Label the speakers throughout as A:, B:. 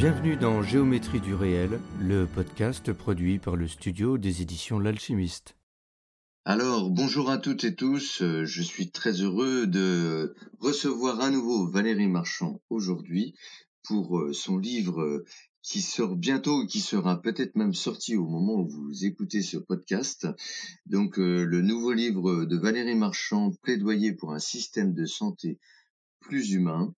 A: Bienvenue dans Géométrie du réel, le podcast produit par le studio des éditions L'Alchimiste.
B: Alors, bonjour à toutes et tous, euh, je suis très heureux de recevoir à nouveau Valérie Marchand aujourd'hui pour euh, son livre euh, qui sort bientôt, qui sera peut-être même sorti au moment où vous écoutez ce podcast. Donc, le nouveau livre de Valérie Marchand, Plaidoyer pour un système de santé plus humain,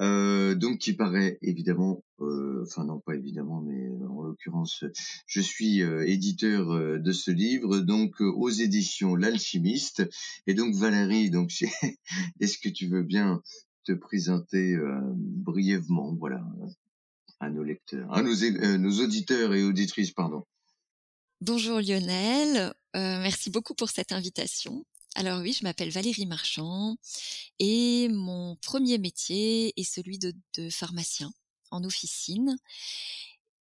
B: euh, donc qui paraît évidemment, euh, enfin non pas évidemment, mais euh, en l'occurrence, je suis éditeur de ce livre, donc aux éditions L'Alchimiste, et donc Valérie, donc est-ce que tu veux bien te présenter brièvement, voilà, à nos lecteurs, à nos, nos auditeurs et auditrices, pardon.
C: Bonjour Lionel, merci beaucoup pour cette invitation. Alors oui, je m'appelle Valérie Marchand et mon premier métier est celui de, pharmacien en officine.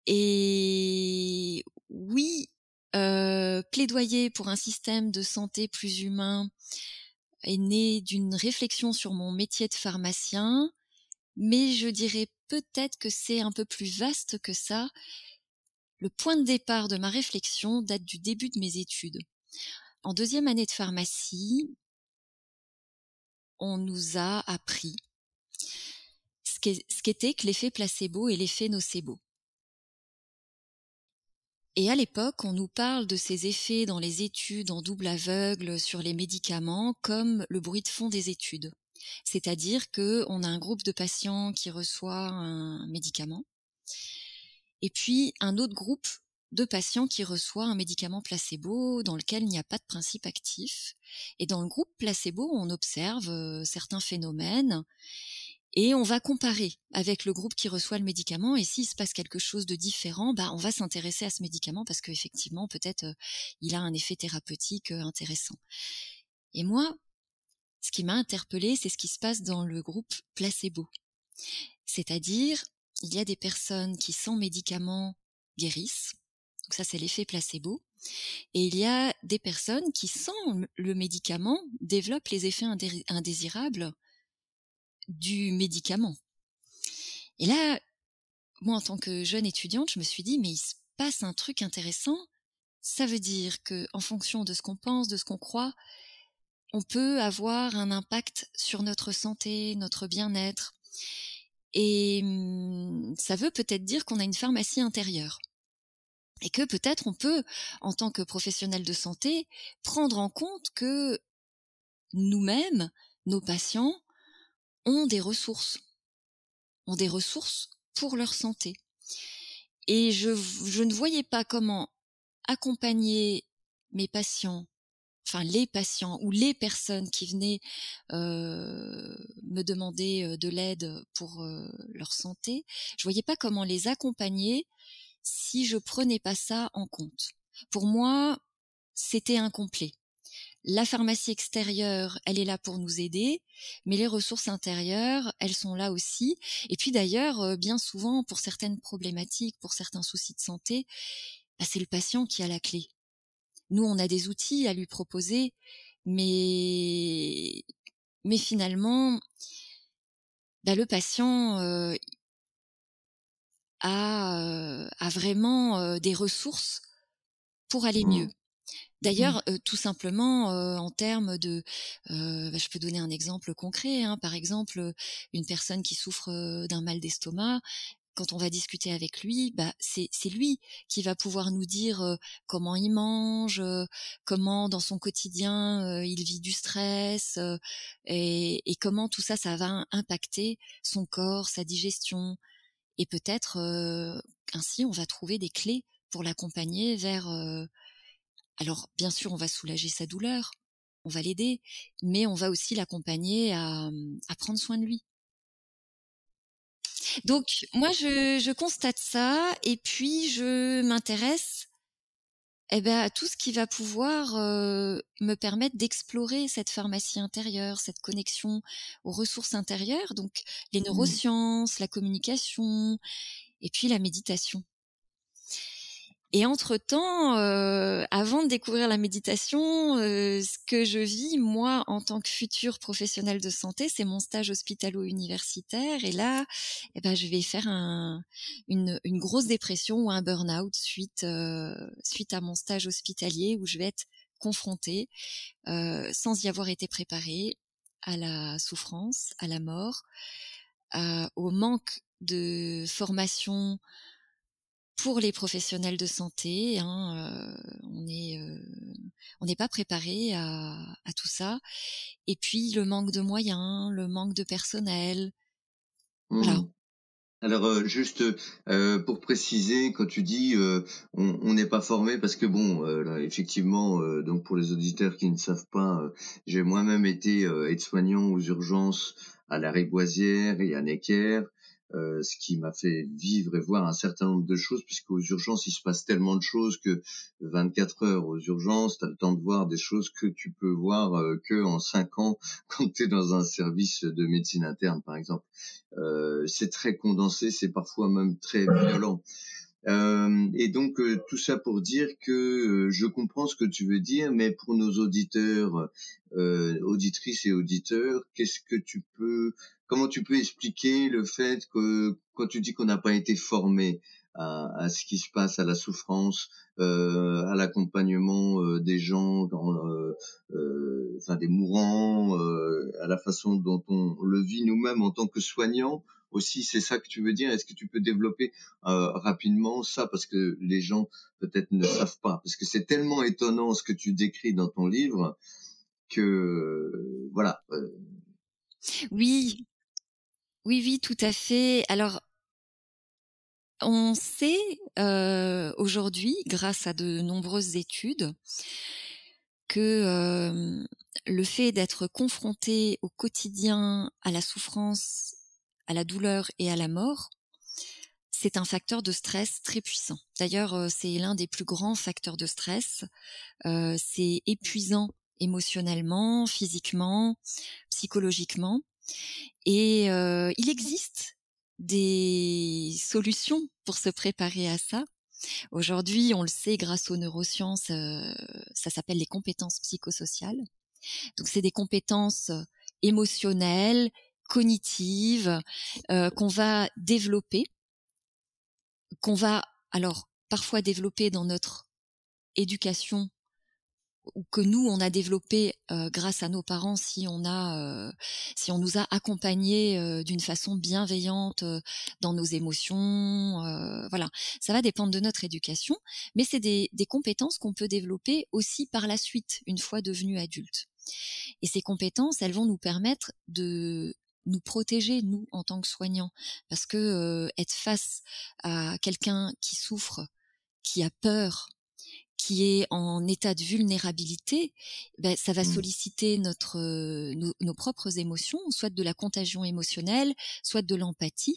C: Et oui, euh, plaidoyer pour un système de santé plus humain est né d'une réflexion sur mon métier de pharmacien, mais je dirais peut-être que c'est un peu plus vaste que ça. Le point de départ de ma réflexion date du début de mes études en deuxième année de pharmacie, on nous a appris ce qu'était que l'effet placebo et l'effet nocebo. Et à l'époque, on nous parle de ces effets dans les études en double aveugle sur les médicaments comme le bruit de fond des études. C'est-à-dire qu'on a un groupe de patients qui reçoit un médicament, et puis un autre groupe de patients qui reçoit un médicament placebo dans lequel il n'y a pas de principe actif. Et dans le groupe placebo, on observe euh, certains phénomènes et on va comparer avec le groupe qui reçoit le médicament et s'il se passe quelque chose de différent, bah on va s'intéresser à ce médicament parce qu'effectivement peut-être euh, il a un effet thérapeutique euh, intéressant. Et moi, ce qui m'a interpellé, c'est ce qui se passe dans le groupe placebo. C'est-à-dire, il y a des personnes qui sans médicaments guérissent, donc ça, c'est l'effet placebo. Et il y a des personnes qui, sans le médicament, développent les effets indésirables du médicament. Et là, moi, en tant que jeune étudiante, je me suis dit, mais il se passe un truc intéressant. Ça veut dire que, en fonction de ce qu'on pense, de ce qu'on croit, on peut avoir un impact sur notre santé, notre bien-être. Et hum, ça veut peut-être dire qu'on a une pharmacie intérieure et que peut-être on peut, en tant que professionnel de santé, prendre en compte que nous-mêmes, nos patients, ont des ressources, ont des ressources pour leur santé. Et je, ne voyais pas comment accompagner mes patients, enfin les patients ou les personnes qui venaient euh, me demander euh, de l'aide pour euh, leur santé, je voyais pas comment les accompagner si je prenais pas ça en compte. Pour moi, c'était incomplet. La pharmacie extérieure, elle est là pour nous aider, mais les ressources intérieures, elles sont là aussi. Et puis d'ailleurs, euh, bien souvent, pour certaines problématiques, pour certains soucis de santé, bah, c'est le patient qui a la clé. Nous, on a des outils à lui proposer, mais mais finalement, bah, le patient, euh, a, a vraiment des ressources pour aller mieux. Mmh. D'ailleurs, mmh. tout simplement en termes de, bah, je peux donner un exemple concret. Hein, par exemple, une personne qui souffre d'un mal d'estomac, quand on va discuter avec lui, bah, c'est lui qui va pouvoir nous dire comment il mange, comment dans son quotidien il vit du stress et, et, comment tout ça, ça va impacter son corps, sa digestion, et peut-être ainsi on va trouver des clés pour l'accompagner vers alors bien sûr on va soulager sa douleur on va l'aider mais on va aussi l'accompagner à, mmh, prendre soin de lui. Donc moi je constate ça et puis je m'intéresse eh ben, tout ce qui va pouvoir me permettre d'explorer cette pharmacie intérieure, cette connexion aux ressources intérieures, donc les
B: Mmh.
C: neurosciences, la communication, et puis la méditation. Et entre-temps, euh, avant de découvrir la méditation, euh, ce que je vis, moi, en tant que futur professionnel de santé, c'est mon stage hospitalo-universitaire. Et là, eh ben, je vais faire un, une, une grosse dépression ou un burn-out suite, euh, suite à mon stage hospitalier où je vais être confrontée, euh, sans y avoir été préparée, à la souffrance, à la mort, euh, au manque de formation pour les professionnels de santé. Hein, euh, on est, euh, on n'est pas préparé à, à, tout ça. Et puis le manque de moyens, le manque de personnel.
B: Mmh. Voilà. Alors euh, juste euh, pour préciser, quand tu dis euh, on n'est pas formé, parce que bon, là, effectivement, donc pour les auditeurs qui ne savent pas, j'ai moi-même été aide-soignant aux urgences à la Riboisière et à Necker. Euh, ce qui m'a fait vivre et voir un certain nombre de choses, puisqu'aux urgences, il se passe tellement de choses que 24 heures aux urgences, tu as le temps de voir des choses que tu peux voir euh, que en 5 ans quand tu es dans un service de médecine interne, par exemple. Euh, c'est très condensé, c'est parfois même très violent. Euh, et donc euh, tout ça pour dire que euh, je comprends ce que tu veux dire, mais pour nos auditeurs, auditrices et auditeurs, qu'est-ce que tu peux, comment tu peux expliquer le fait que quand tu dis qu'on n'a pas été formé à, à, ce qui se passe, à la souffrance, à l'accompagnement des gens, enfin des mourants, à la façon dont on le vit nous-mêmes en tant que soignants aussi, c'est ça que tu veux dire? Est-ce que tu peux développer euh, rapidement ça? Parce que les gens peut-être ne savent pas Parce que c'est tellement étonnant ce que tu décris dans ton livre que voilà. Euh.
C: Oui, oui, oui, tout à fait. Alors, on sait euh, aujourd'hui, grâce à de nombreuses études, que le fait d'être confronté au quotidien à la souffrance à la douleur et à la mort, c'est un facteur de stress très puissant. D'ailleurs, euh, c'est l'un des plus grands facteurs de stress. Euh, c'est épuisant émotionnellement, physiquement, psychologiquement. Et euh, il existe des solutions pour se préparer à ça. Aujourd'hui, on le sait grâce aux neurosciences, euh, ça s'appelle les compétences psychosociales. Donc, c'est des compétences émotionnelles, cognitive euh, qu'on va développer, qu'on va alors parfois développer dans notre éducation ou que nous on a développé euh, grâce à nos parents si on a euh, si on nous a accompagnés d'une façon bienveillante dans nos émotions voilà. Ça va dépendre de notre éducation mais c'est des, des compétences qu'on peut développer aussi par la suite une fois devenus adultes. Et ces compétences elles vont nous permettre de nous protéger nous en tant que soignants parce que euh, être face à quelqu'un qui souffre qui a peur qui est en état de vulnérabilité, ben, ça va mmh. solliciter notre, euh, nos, nos, propres émotions, soit de la contagion émotionnelle, soit de l'empathie.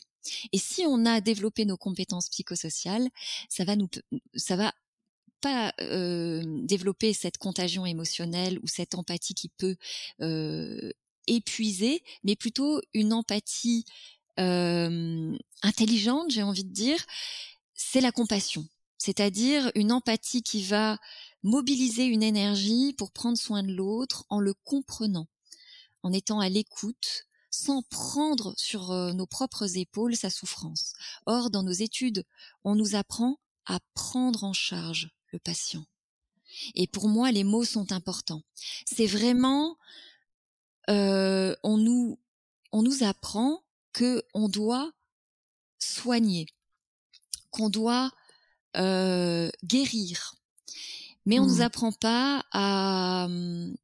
C: Et si on a développé nos compétences psychosociales, ça va nous, ça va pas euh, développer cette contagion émotionnelle ou cette empathie qui peut euh, épuisée, mais plutôt une empathie intelligente, j'ai envie de dire, c'est la compassion. C'est-à-dire une empathie qui va mobiliser une énergie pour prendre soin de l'autre en le comprenant, en étant à l'écoute, sans prendre sur nos propres épaules sa souffrance. Or, dans nos études, on nous apprend à prendre en charge le patient. Et pour moi, les mots sont importants. C'est vraiment euh, on nous on nous apprend que on doit soigner, qu'on doit euh, guérir, mais on mmh. nous apprend pas à hum,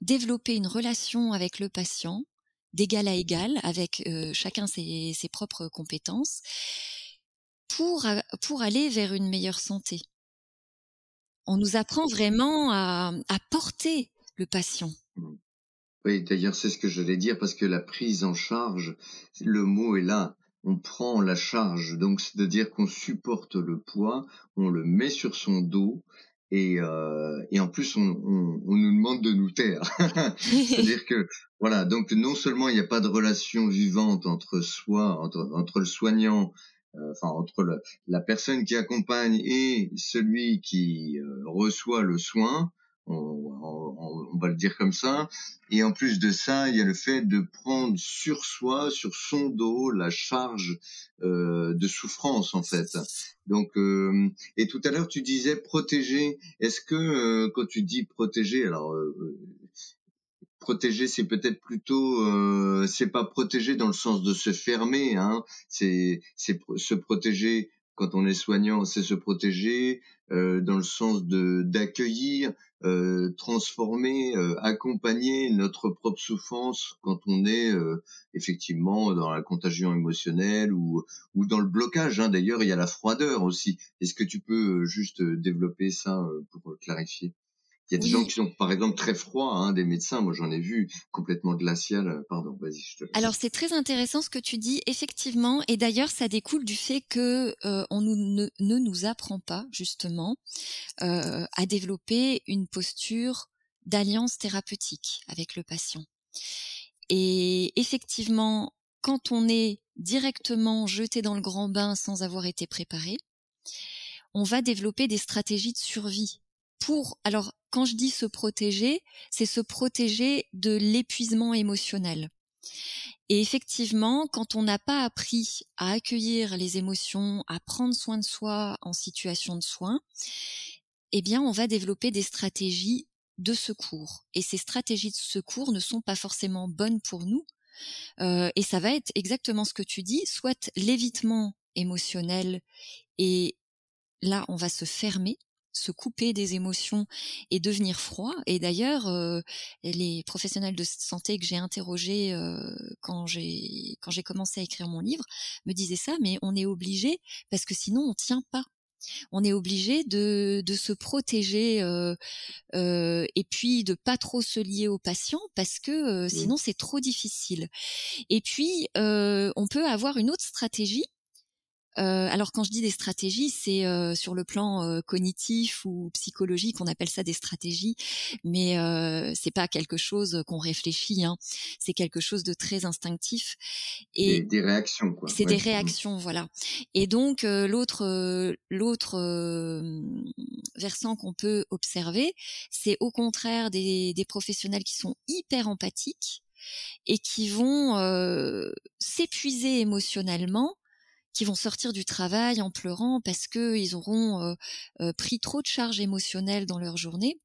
C: développer une relation avec le patient d'égal à égal, avec euh, chacun ses, ses, propres compétences, pour pour aller vers une meilleure santé. On nous apprend vraiment à, à porter le patient.
B: Oui, d'ailleurs, c'est ce que je vais dire parce que la prise en charge, le mot est là. On prend la charge, donc c'est-à-dire qu'on supporte le poids, on le met sur son dos et, euh, et en plus on, on, on, nous demande de nous taire. C'est-à-dire que voilà, donc non seulement il n'y a pas de relation vivante entre soi, entre, entre le soignant, euh, enfin entre le, la personne qui accompagne et celui qui euh, reçoit le soin, on, on, va le dire comme ça. Et en plus de ça, il y a le fait de prendre sur soi, sur son dos, la charge euh, de souffrance en fait. Donc, euh, et tout à l'heure tu disais protéger. Est-ce que euh, quand tu dis protéger, alors euh, protéger, c'est peut-être plutôt, euh, c'est pas protéger dans le sens de se fermer, hein. C'est c'est se protéger quand on est soignant, c'est se protéger euh, dans le sens de d'accueillir, euh, transformer, euh, accompagner notre propre souffrance quand on est effectivement dans la contagion émotionnelle ou ou dans le blocage. Hein. D'ailleurs, il y a la froideur aussi. Est-ce que tu peux juste développer ça pour clarifier? Il y a des gens qui sont, par exemple, très froids, hein, des médecins. Moi, j'en ai vu complètement glacial. Euh, pardon, vas-y, je te laisse.
C: Alors, c'est très intéressant ce que tu dis, effectivement. Et d'ailleurs, ça découle du fait que euh, on nous, ne, ne, nous apprend pas, justement, euh, à développer une posture d'alliance thérapeutique avec le patient. Et effectivement, quand on est directement jeté dans le grand bain sans avoir été préparé, on va développer des stratégies de survie pour alors quand je dis se protéger, c'est se protéger de l'épuisement émotionnel. Et effectivement, quand on n'a pas appris à accueillir les émotions, à prendre soin de soi en situation de soin, eh bien, on va développer des stratégies de secours. Et ces stratégies de secours ne sont pas forcément bonnes pour nous. Euh, et ça va être exactement ce que tu dis, soit l'évitement émotionnel, et là, on va se fermer se couper des émotions et devenir froid. Et d'ailleurs, euh, les professionnels de santé que j'ai interrogés euh, quand j'ai quand j'ai commencé à écrire mon livre me disaient ça, mais on est obligé parce que sinon on tient pas. On est obligé de, de se protéger euh, euh, et puis de pas trop se lier aux patients parce que sinon c'est trop difficile. Et puis on peut avoir une autre stratégie euh, alors quand je dis des stratégies, c'est euh, sur le plan euh, cognitif ou psychologique, on appelle ça des stratégies, mais euh, c'est pas quelque chose qu'on réfléchit. Hein. C'est quelque chose de très instinctif
B: et des, réactions. quoi.
C: C'est des réactions, voilà. Et donc l'autre l'autre versant qu'on peut observer, c'est au contraire des, des professionnels qui sont hyper empathiques et qui vont s'épuiser émotionnellement qui vont sortir du travail en pleurant parce que ils auront euh, euh, pris trop de charges émotionnelles dans leur journée.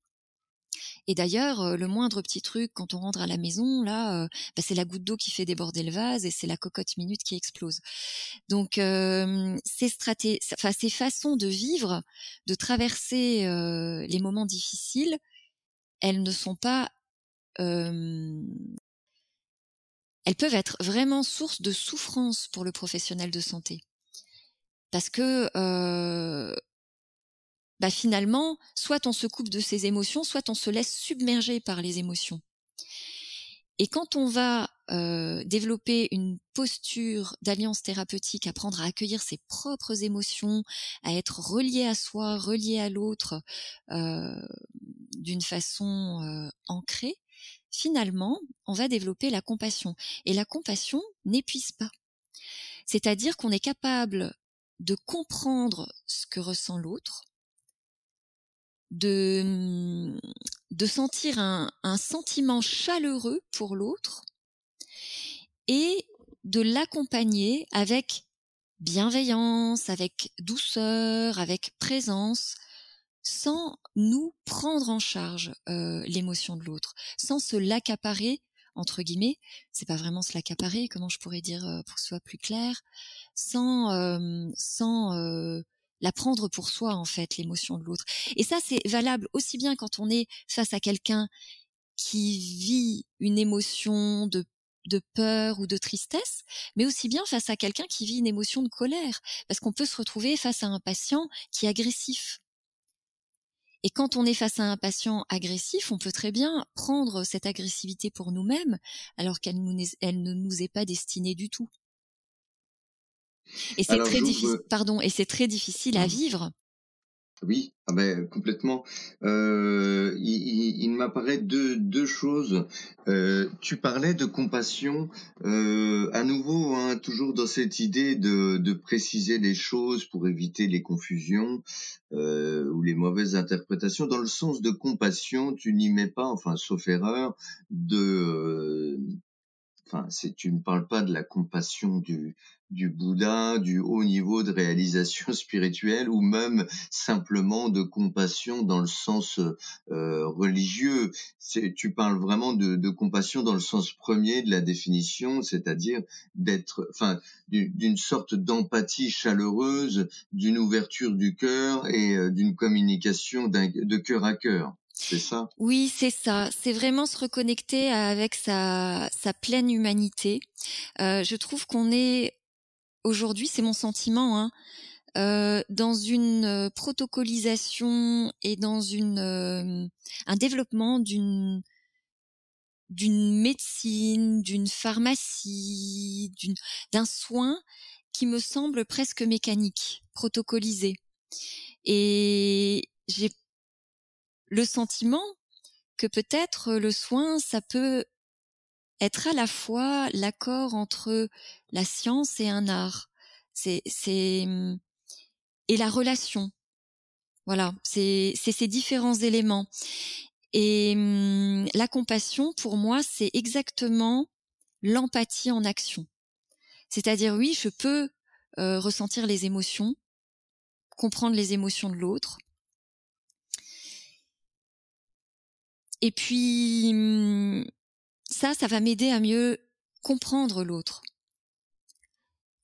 C: Et d'ailleurs, euh, le moindre petit truc quand on rentre à la maison, là, bah, c'est la goutte d'eau qui fait déborder le vase et c'est la cocotte minute qui explose. Donc, ces stratégies, enfin ces façons de vivre, de traverser les moments difficiles, elles ne sont pas elles peuvent être vraiment source de souffrance pour le professionnel de santé. Parce que euh, bah finalement, soit on se coupe de ses émotions, soit on se laisse submerger par les émotions. Et quand on va euh, développer une posture d'alliance thérapeutique, apprendre à accueillir ses propres émotions, à être relié à soi, relié à l'autre euh, d'une façon euh, ancrée, finalement, on va développer la compassion. Et la compassion n'épuise pas. C'est-à-dire qu'on est capable de comprendre ce que ressent l'autre, de, de sentir un, un sentiment chaleureux pour l'autre et de l'accompagner avec bienveillance, avec douceur, avec présence, sans nous prendre en charge euh, l'émotion de l'autre, sans se l'accaparer entre guillemets, c'est pas vraiment se l'accaparer, comment je pourrais dire euh, pour que ce soit plus clair, sans euh, sans euh, la prendre pour soi en fait l'émotion de l'autre. Et ça c'est valable aussi bien quand on est face à quelqu'un qui vit une émotion de de peur ou de tristesse, mais aussi bien face à quelqu'un qui vit une émotion de colère, parce qu'on peut se retrouver face à un patient qui est agressif et quand on est face à un patient agressif, on peut très bien prendre cette agressivité pour nous-mêmes, alors qu'elle ne nous est pas destinée du tout. Et c'est très difficile, pardon, et c'est très difficile à mmh. vivre.
B: Oui, ah ben, complètement. Euh, il, m'apparaît deux, deux choses. Euh, tu parlais de compassion, euh, à nouveau, hein, toujours dans cette idée de, de, préciser les choses pour éviter les confusions ou les mauvaises interprétations. Dans le sens de compassion, tu n'y mets pas, enfin, sauf erreur, de enfin, tu ne parles pas de la compassion du, du Bouddha, du haut niveau de réalisation spirituelle, ou même simplement de compassion dans le sens euh, religieux. Tu parles vraiment de, de, compassion dans le sens premier de la définition, c'est-à-dire d'être, enfin, d'une sorte d'empathie chaleureuse, d'une ouverture du cœur et euh, d'une communication de cœur à cœur. C'est ça?
C: Oui, c'est ça. C'est vraiment se reconnecter avec sa, sa pleine humanité. Euh, je trouve qu'on est aujourd'hui, c'est mon sentiment, hein, euh, dans une euh, protocolisation et dans une euh, un développement d'une d'une médecine, d'une pharmacie, d'une d'un soin qui me semble presque mécanique, protocolisé. Et j'ai le sentiment que peut-être le soin, ça peut être à la fois l'accord entre la science et un art. C'est, mmh, et la relation. Voilà. C'est, ces différents éléments. Et mmh, la compassion, pour moi, c'est exactement l'empathie en action. C'est-à-dire, oui, je peux euh, ressentir les émotions, comprendre les émotions de l'autre, Et puis, mmh, ça, ça va m'aider à mieux comprendre l'autre.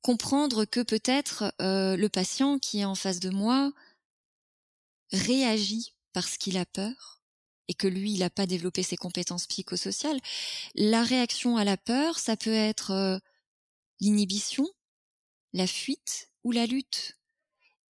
C: Comprendre que peut-être euh, le patient qui est en face de moi réagit parce qu'il a peur et que lui, il n'a pas développé ses compétences psychosociales. La réaction à la peur, ça peut être euh, l'inhibition, la fuite ou la lutte.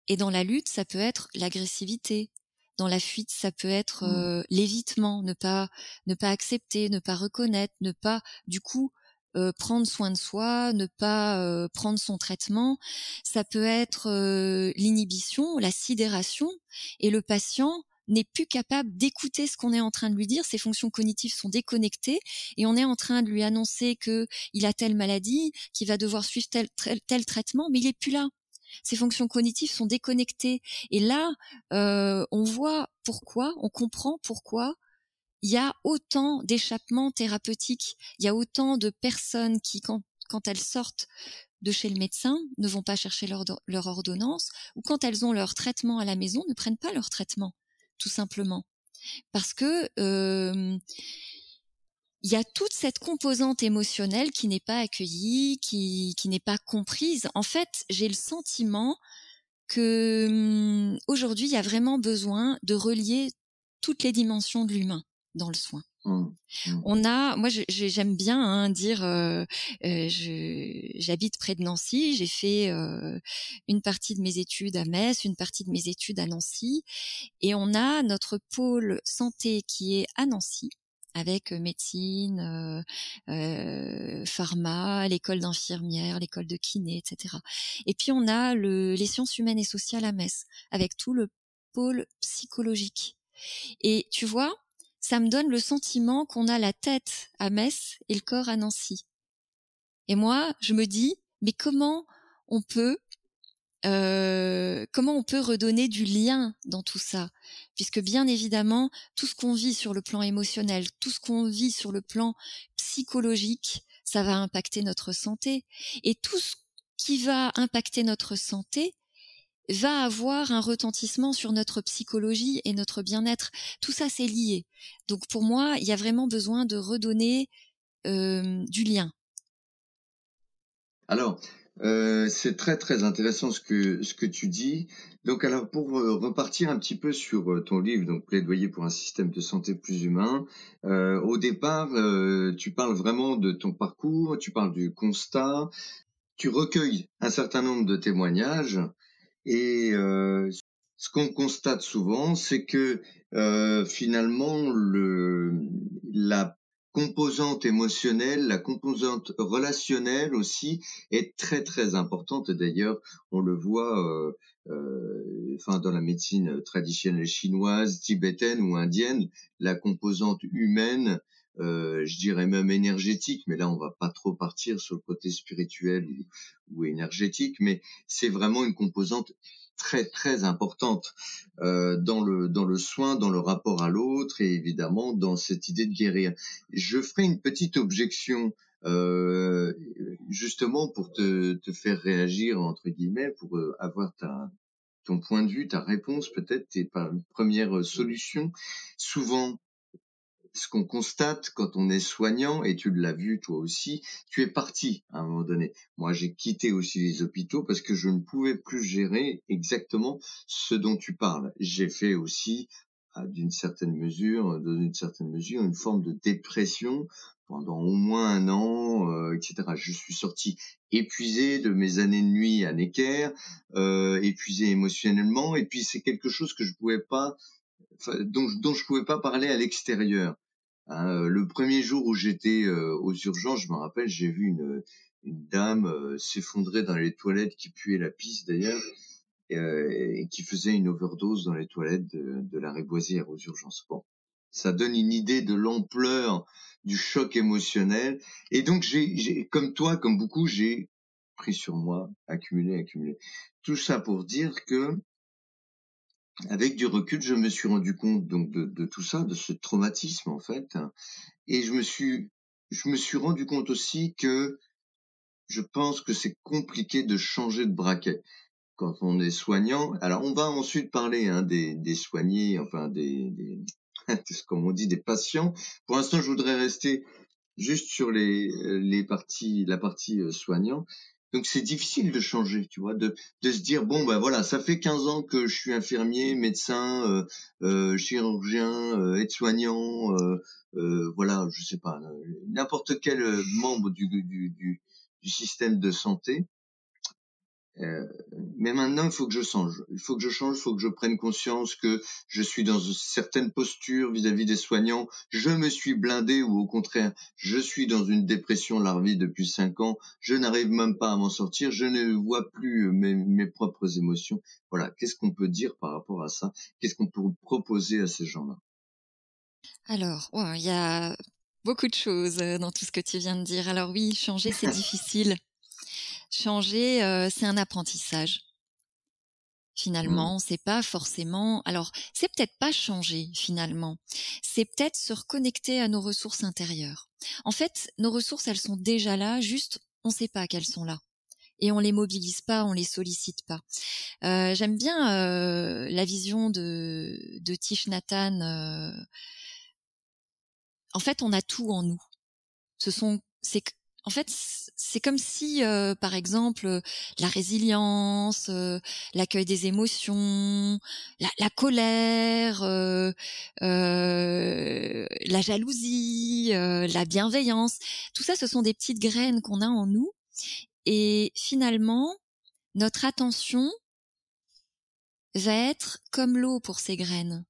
C: Et dans la lutte, ça peut être l'agressivité, dans la fuite, ça peut être mmh. euh, l'évitement, ne pas ne pas accepter, ne pas reconnaître, ne pas du coup euh, prendre soin de soi, ne pas euh, prendre son traitement. Ça peut être l'inhibition, la sidération, et le patient n'est plus capable d'écouter ce qu'on est en train de lui dire, ses fonctions cognitives sont déconnectées et on est en train de lui annoncer que il a telle maladie, qu'il va devoir suivre tel, tel, tel traitement, mais il est plus là ces fonctions cognitives sont déconnectées. Et là, euh, on voit pourquoi, on comprend pourquoi il y a autant d'échappements thérapeutiques, il y a autant de personnes qui, quand, elles sortent de chez le médecin, ne vont pas chercher leur, leur ordonnance, ou quand elles ont leur traitement à la maison, ne prennent pas leur traitement, tout simplement. Parce que euh, il y a toute cette composante émotionnelle qui n'est pas accueillie, qui, qui n'est pas comprise. En fait, j'ai le sentiment que hum, aujourd'hui, il y a vraiment besoin de relier toutes les dimensions de l'humain dans le soin. Mmh, mmh. On a, moi j'aime bien hein, dire, euh, euh, j'habite près de Nancy, j'ai fait euh, une partie de mes études à Metz, une partie de mes études à Nancy, et on a notre pôle santé qui est à Nancy, avec médecine, euh, pharma, l'école d'infirmière, l'école de kiné, etc. Et puis on a le, les sciences humaines et sociales à Metz, avec tout le pôle psychologique. Et tu vois, ça me donne le sentiment qu'on a la tête à Metz et le corps à Nancy. Et moi, je me dis, mais comment on peut euh, comment on peut redonner du lien dans tout ça? Puisque bien évidemment, tout ce qu'on vit sur le plan émotionnel, tout ce qu'on vit sur le plan psychologique, ça va impacter notre santé. Et tout ce qui va impacter notre santé va avoir un retentissement sur notre psychologie et notre bien-être. Tout ça, c'est lié. Donc pour moi, il y a vraiment besoin de redonner euh, du lien.
B: Alors, euh, c'est très très intéressant ce que ce que tu dis. Donc alors pour euh, repartir un petit peu sur euh, ton livre, donc plaidoyer pour un système de santé plus humain. au départ, tu parles vraiment de ton parcours, tu parles du constat, tu recueilles un certain nombre de témoignages et ce qu'on constate souvent, c'est que finalement le la composante émotionnelle, la composante relationnelle aussi est très très importante. D'ailleurs, on le voit, euh, euh, enfin dans la médecine traditionnelle chinoise, tibétaine ou indienne, la composante humaine, euh, je dirais même énergétique, mais là on va pas trop partir sur le côté spirituel ou énergétique, mais c'est vraiment une composante très très importante euh, dans le dans le soin, dans le rapport à l'autre et évidemment dans cette idée de guérir. Je ferai une petite objection euh, justement pour te, te faire réagir entre guillemets, pour euh, avoir ta ton point de vue, ta réponse peut-être, tes premières solutions. Souvent, ce qu'on constate quand on est soignant, et tu l'as vu toi aussi, tu es parti à un moment donné. Moi, j'ai quitté aussi les hôpitaux parce que je ne pouvais plus gérer exactement ce dont tu parles. J'ai fait aussi, d'une certaine mesure, dans une certaine mesure, une forme de dépression pendant au moins un an, euh, etc. Je suis sorti épuisé de mes années de nuit à Necker, euh, épuisé émotionnellement, et puis c'est quelque chose que je pouvais pas dont, dont je pouvais pas parler à l'extérieur. Hein, euh, le premier jour où j'étais euh, aux urgences, je me rappelle, j'ai vu une, dame euh, s'effondrer dans les toilettes qui puait la pisse d'ailleurs et qui faisait une overdose dans les toilettes de, de la Réboisière aux urgences. Bon, ça donne une idée de l'ampleur du choc émotionnel. Et donc, j'ai, comme toi, comme beaucoup, j'ai pris sur moi, accumulé, accumulé. Tout ça pour dire que avec du recul, je me suis rendu compte donc de, de, tout ça, de ce traumatisme en fait, et je me suis, je me suis rendu compte aussi que je pense que c'est compliqué de changer de braquet quand on est soignant. Alors on va ensuite parler hein, des, des soignés, enfin des, des comme on dit, des patients. Pour l'instant, je voudrais rester juste sur les, les parties, la partie euh, soignant. Donc c'est difficile de changer, tu vois, de, se dire bon ben voilà, ça fait 15 ans que je suis infirmier, médecin, euh, euh, chirurgien, euh, aide-soignant, euh, voilà, je sais pas, n'importe quel membre du, du, du, du système de santé. Euh, mais maintenant, il faut que je change. Il faut que je change, il faut que je prenne conscience que je suis dans une certaine posture vis-à-vis des soignants. Je me suis blindé ou au contraire, je suis dans une dépression larvée depuis cinq ans. Je n'arrive même pas à m'en sortir. Je ne vois plus mes, mes propres émotions. Voilà. Qu'est-ce qu'on peut dire par rapport à ça? Qu'est-ce qu'on peut proposer à ces gens-là?
C: Alors, il y a beaucoup de choses euh, dans tout ce que tu viens de dire. Alors oui, changer, c'est difficile. Changer, euh, c'est un apprentissage. Mmh. Finalement, c'est pas forcément. Alors, c'est peut-être pas changer finalement. C'est peut-être se reconnecter à nos ressources intérieures. En fait, nos ressources, elles sont déjà là. Juste, on ne sait pas qu'elles sont là et on les mobilise pas, on les sollicite pas. Euh, J'aime bien euh, la vision de, de Tish Nathan. Euh... En fait, on a tout en nous. Ce sont, c'est en fait, c'est comme si, euh, par exemple, la résilience, euh, l'accueil des émotions, la, colère, euh, euh la jalousie, euh, la bienveillance, tout ça, ce sont des petites graines qu'on a en nous. Et finalement, notre attention va être comme l'eau pour ces graines.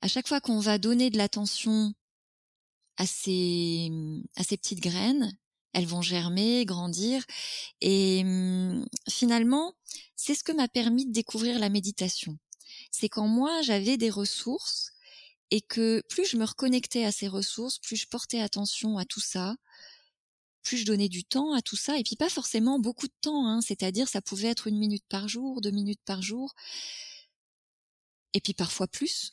C: À chaque fois qu'on va donner de l'attention à ces, à ces petites graines, elles vont germer, grandir. Et mmh, finalement, c'est ce que m'a permis de découvrir la méditation. C'est quand moi, j'avais des ressources et que plus je me reconnectais à ces ressources, plus je portais attention à tout ça, plus je donnais du temps à tout ça, et puis pas forcément beaucoup de temps, hein, c'est-à-dire ça pouvait être une minute par jour, deux minutes par jour, et puis parfois plus.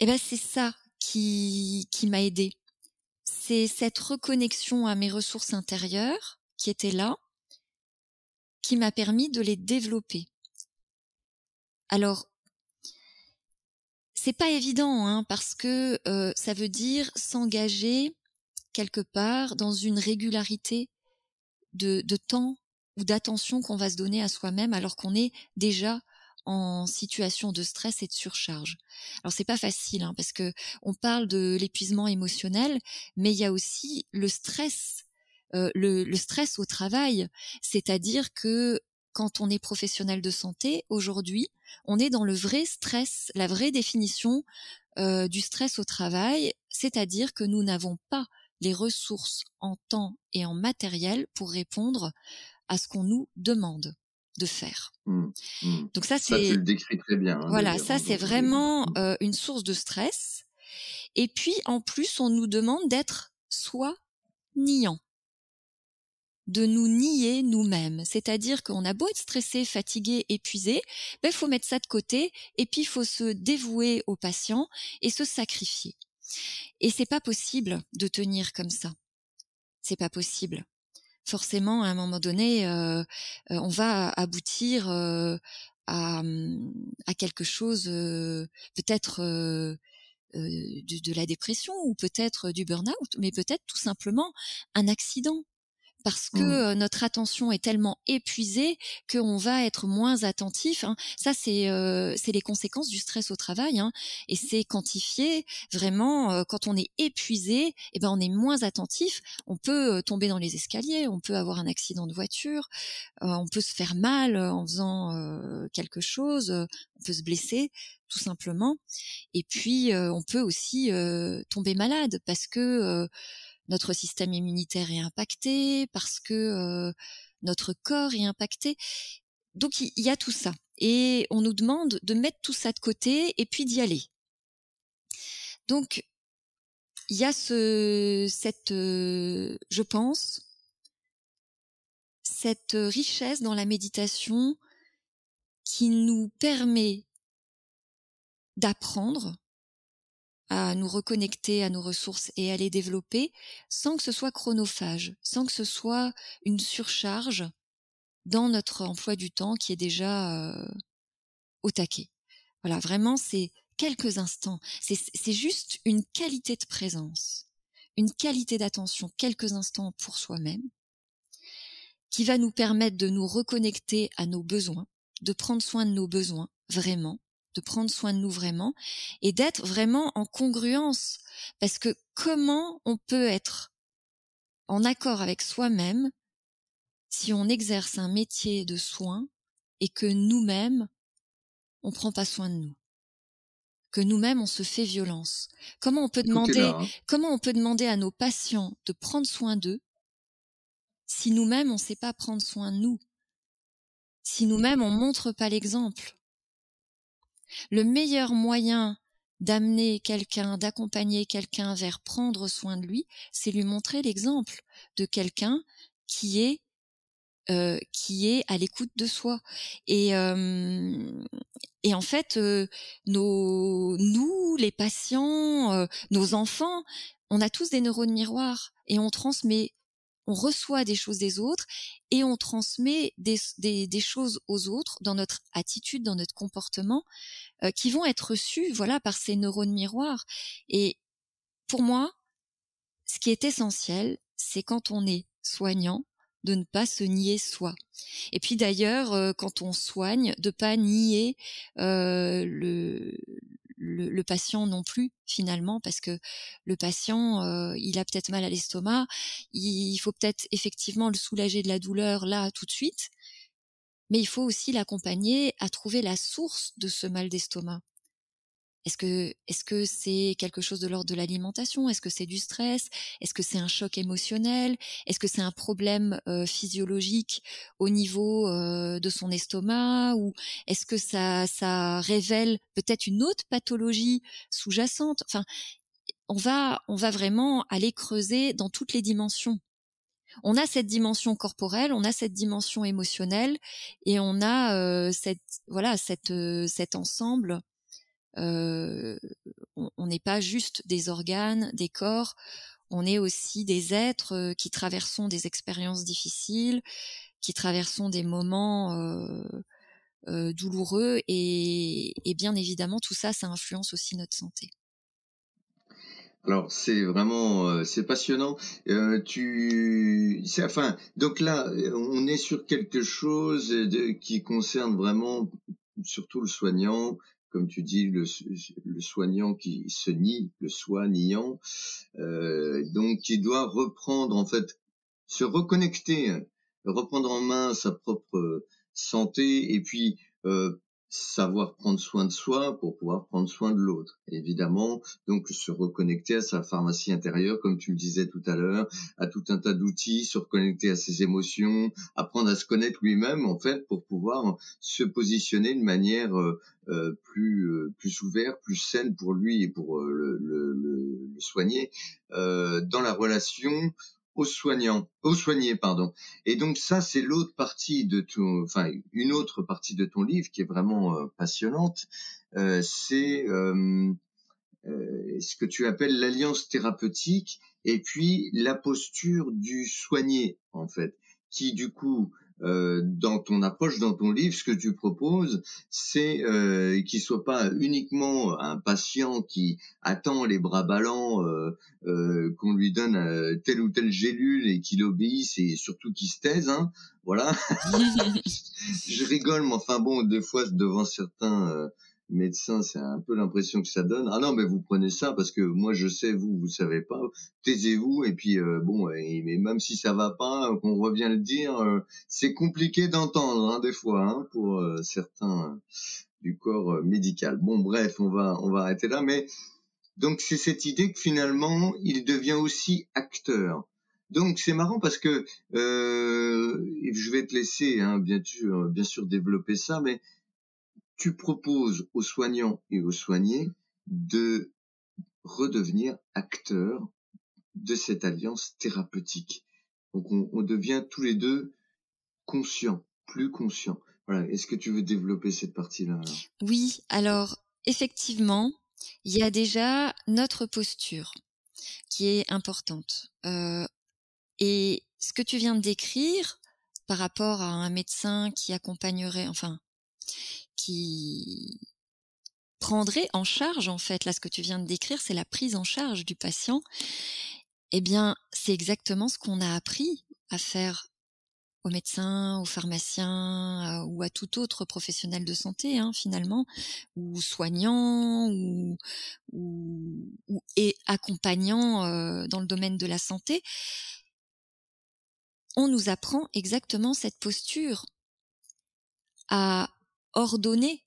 C: Et ben c'est ça qui, qui m'a aidé c'est cette reconnexion à mes ressources intérieures qui étaient là, qui m'a permis de les développer. Alors, c'est pas évident, hein, parce que euh, ça veut dire s'engager quelque part dans une régularité de, de temps ou d'attention qu'on va se donner à soi-même alors qu'on est déjà en situation de stress et de surcharge. Alors c'est pas facile hein, parce que on parle de l'épuisement émotionnel, mais il y a aussi le stress, euh, le, le, stress au travail, c'est-à-dire que quand on est professionnel de santé aujourd'hui, on est dans le vrai stress, la vraie définition euh, du stress au travail, c'est-à-dire que nous n'avons pas les ressources en temps et en matériel pour répondre à ce qu'on nous demande de faire.
B: Mmh, mmh.
C: Donc ça,
B: Ça, tu
C: c'est
B: le décris très bien. hein,
C: voilà, ça
B: hein,
C: c'est vraiment
B: Mmh.
C: euh, une source de stress. Et puis en plus, on nous demande d'être soi niant, de nous nier nous-mêmes. C'est-à-dire qu'on a beau être stressé, fatigué, épuisé, ben faut mettre ça de côté et puis il faut se dévouer au patient et se sacrifier. Et c'est pas possible de tenir comme ça. C'est pas possible. Forcément, à un moment donné, euh, euh, on va aboutir euh, à, hum, à quelque chose, peut-être de, de la dépression ou peut-être du burn-out, mais peut-être tout simplement un accident. Parce que
B: Mmh.
C: notre attention est tellement épuisée qu'on va être moins attentif. hein. Ça, c'est euh, c'est les conséquences du stress au travail, hein. et c'est quantifié vraiment. euh, quand on est épuisé, eh ben on est moins attentif. On peut euh, tomber dans les escaliers, on peut avoir un accident de voiture, euh, on peut se faire mal en faisant euh, quelque chose, euh, on peut se blesser tout simplement. Et puis euh, on peut aussi euh, tomber malade parce que euh, notre système immunitaire est impacté, parce que euh, notre corps est impacté. Donc il y a tout ça. Et on nous demande de mettre tout ça de côté et puis d'y aller. Donc il y a ce, cette, euh, je pense, cette richesse dans la méditation qui nous permet d'apprendre à nous reconnecter à nos ressources et à les développer sans que ce soit chronophage, sans que ce soit une surcharge dans notre emploi du temps qui est déjà euh, au taquet. Voilà, vraiment, c'est quelques instants. C'est c'est juste une qualité de présence, une qualité d'attention, quelques instants pour soi-même, qui va nous permettre de nous reconnecter à nos besoins, de prendre soin de nos besoins, vraiment, de prendre soin de nous vraiment, et d'être vraiment en congruence. Parce que comment on peut être en accord avec soi-même si on exerce un métier de soin et que nous-mêmes, on prend pas soin de nous? Que nous-mêmes on se fait violence. Comment on peut demander
B: là, hein.
C: comment on peut demander à nos patients de prendre soin d'eux si nous-mêmes on ne sait pas prendre soin de nous? Si nous-mêmes on montre pas l'exemple? Le meilleur moyen d'amener quelqu'un, d'accompagner quelqu'un vers prendre soin de lui, c'est lui montrer l'exemple de quelqu'un qui est euh, qui est à l'écoute de soi. Et, euh, et en fait, euh, nous, les patients, nos enfants, on a tous des neurones miroirs et on transmet, on reçoit des choses des autres et on transmet des, choses aux autres dans notre attitude, dans notre comportement, euh, qui vont être reçus, voilà, par ces neurones miroirs. Et pour moi, ce qui est essentiel, c'est quand on est soignant, de ne pas se nier soi. Et puis d'ailleurs, euh, quand on soigne, de pas nier euh, le, le, patient non plus finalement, parce que le patient, euh, il a peut-être mal à l'estomac, il faut peut-être effectivement le soulager de la douleur là tout de suite, mais il faut aussi l'accompagner à trouver la source de ce mal d'estomac. Est-ce que est-ce que c'est quelque chose de l'ordre de l'alimentation? Est-ce que c'est du stress? Est-ce que c'est un choc émotionnel? Est-ce que c'est un problème physiologique au niveau de son estomac? Ou est-ce que ça révèle peut-être une autre pathologie sous-jacente? Enfin, on va on va vraiment aller creuser dans toutes les dimensions. On a cette dimension corporelle, on a cette dimension émotionnelle et on a cette voilà cette cet ensemble on n'est pas juste des organes, des corps, on est aussi des êtres euh, qui traversons des expériences difficiles, qui traversons des moments euh, euh, douloureux et, bien évidemment tout ça, ça influence aussi notre santé.
B: Alors c'est vraiment euh, c'est passionnant. Euh, tu enfin donc là on est sur quelque chose de, qui concerne vraiment surtout le soignant, comme tu dis le, soignant qui se nie, le soi niant, euh, donc qui doit reprendre en fait se reconnecter, reprendre en main sa propre santé et puis euh, savoir prendre soin de soi pour pouvoir prendre soin de l'autre. Évidemment, donc se reconnecter à sa pharmacie intérieure, comme tu le disais tout à l'heure, à tout un tas d'outils, se reconnecter à ses émotions, apprendre à se connaître lui-même en fait pour pouvoir se positionner de manière euh, euh, plus euh, plus ouverte, plus saine pour lui et pour le, le, le, soigner dans la relation aux soignants, aux soignés, pardon. Et donc ça, c'est l'autre partie de ton, enfin une autre partie de ton livre qui est vraiment euh, passionnante. Euh, c'est euh, ce que tu appelles l'alliance thérapeutique et puis la posture du soigné en fait, qui du coup euh, dans ton approche, dans ton livre, ce que tu proposes, c'est euh, qu'il soit pas uniquement un patient qui attend les bras ballants euh, euh qu'on lui donne euh, telle ou telle gélule et qu'il obéisse et surtout qu'il se taise. Hein, voilà. Je rigole, mais enfin bon, des fois devant certains médecin, c'est un peu l'impression que ça donne. Ah non, mais vous prenez ça parce que moi je sais, vous vous savez pas. Taisez-vous et puis euh, bon, et, mais même si ça va pas, qu'on revient le dire, euh, c'est compliqué d'entendre hein, des fois hein, pour euh, certains du corps médical. Bon, bref, on va on va arrêter là. Mais donc c'est cette idée que finalement il devient aussi acteur. Donc c'est marrant parce que je vais te laisser hein, bien sûr bien sûr développer ça, mais tu proposes aux soignants et aux soignés de redevenir acteurs de cette alliance thérapeutique. Donc on, devient tous les deux conscients, plus conscients. Voilà. Est-ce que tu veux développer cette partie-là
C: Oui. Alors effectivement, il y a déjà notre posture qui est importante. Euh, et ce que tu viens de décrire par rapport à un médecin qui accompagnerait, enfin, qui prendrait en charge, en fait, là, ce que tu viens de décrire, c'est la prise en charge du patient. Eh bien, c'est exactement ce qu'on a appris à faire aux médecins, aux pharmaciens ou à tout autre professionnel de santé, hein, finalement, ou soignants, ou, ou, et accompagnants euh, dans le domaine de la santé. On nous apprend exactement cette posture à ordonner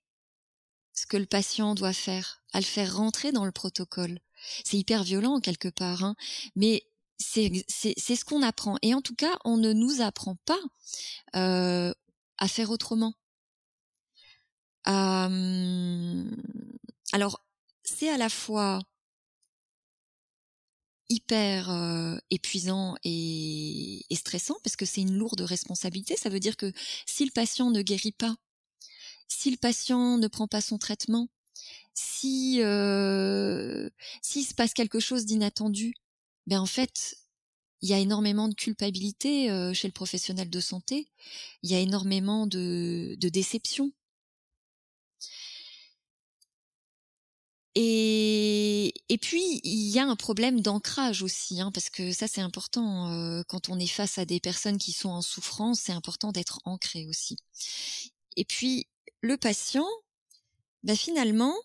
C: ce que le patient doit faire, à le faire rentrer dans le protocole. C'est hyper violent quelque part, hein, mais c'est ce qu'on apprend. Et en tout cas, on ne nous apprend pas euh, à faire autrement. Euh, alors, c'est à la fois hyper euh, épuisant et, et, stressant parce que c'est une lourde responsabilité. Ça veut dire que si le patient ne guérit pas, si le patient ne prend pas son traitement, si euh, s'il se passe quelque chose d'inattendu, ben en fait, il y a énormément de culpabilité euh, chez le professionnel de santé, il y a énormément de, de déception. Et, puis, il y a un problème d'ancrage aussi, hein, parce que ça c'est important. Euh, quand on est face à des personnes qui sont en souffrance, c'est important d'être ancré aussi. Et puis, le patient, bah finalement,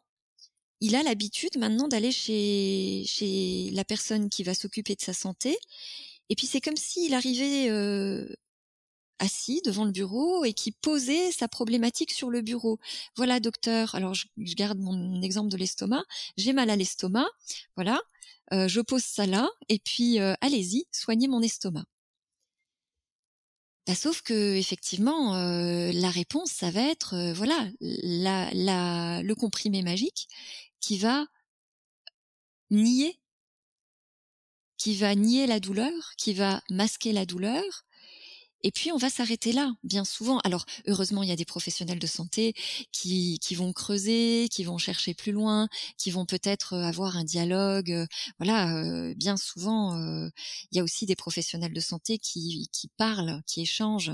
C: il a l'habitude maintenant d'aller chez, chez la personne qui va s'occuper de sa santé. Et puis c'est comme s'il arrivait euh, assis devant le bureau et qui posait sa problématique sur le bureau. Voilà, docteur. Alors je, garde mon exemple de l'estomac. J'ai mal à l'estomac. Voilà. Euh, je pose ça là. Et puis euh, allez-y, soignez mon estomac. Bah, sauf que effectivement, euh, la réponse, ça va être euh, voilà le comprimé magique qui va nier, qui va nier la douleur, qui va masquer la douleur, et puis on va s'arrêter là, bien souvent. Alors heureusement, il y a des professionnels de santé qui, qui vont creuser, qui vont chercher plus loin, qui vont peut-être euh, avoir un dialogue. Euh, voilà, euh, bien souvent, il y a aussi des professionnels de santé qui, qui parlent, qui échangent,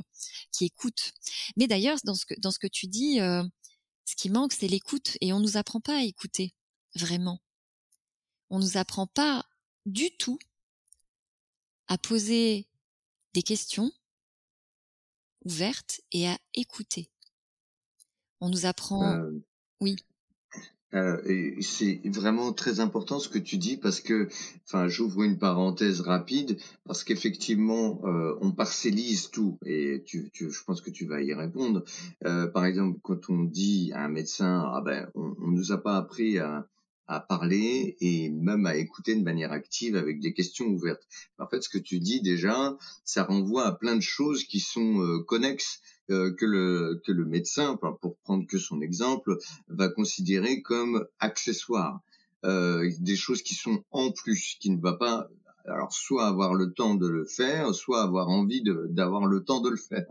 C: qui écoutent. Mais d'ailleurs, dans ce que dans ce que tu dis, ce qui manque, c'est l'écoute, et on nous apprend pas à écouter vraiment. On nous apprend pas du tout à poser des questions ouverte et à écouter. On nous apprend.
B: Euh,
C: oui.
B: Euh, c'est vraiment très important ce que tu dis parce que, enfin, j'ouvre une parenthèse rapide parce qu'effectivement, euh, on parcellise tout et tu, tu, je pense que tu vas y répondre. Par exemple, quand on dit à un médecin, ah ben, on, on nous a pas appris à, à parler et même à écouter de manière active avec des questions ouvertes. En fait, ce que tu dis déjà, ça renvoie à plein de choses qui sont euh, connexes euh, que le que le médecin, pour prendre que son exemple, va considérer comme accessoires, euh, des choses qui sont en plus, qui ne va pas alors soit avoir le temps de le faire, soit avoir envie d'avoir le temps de le faire.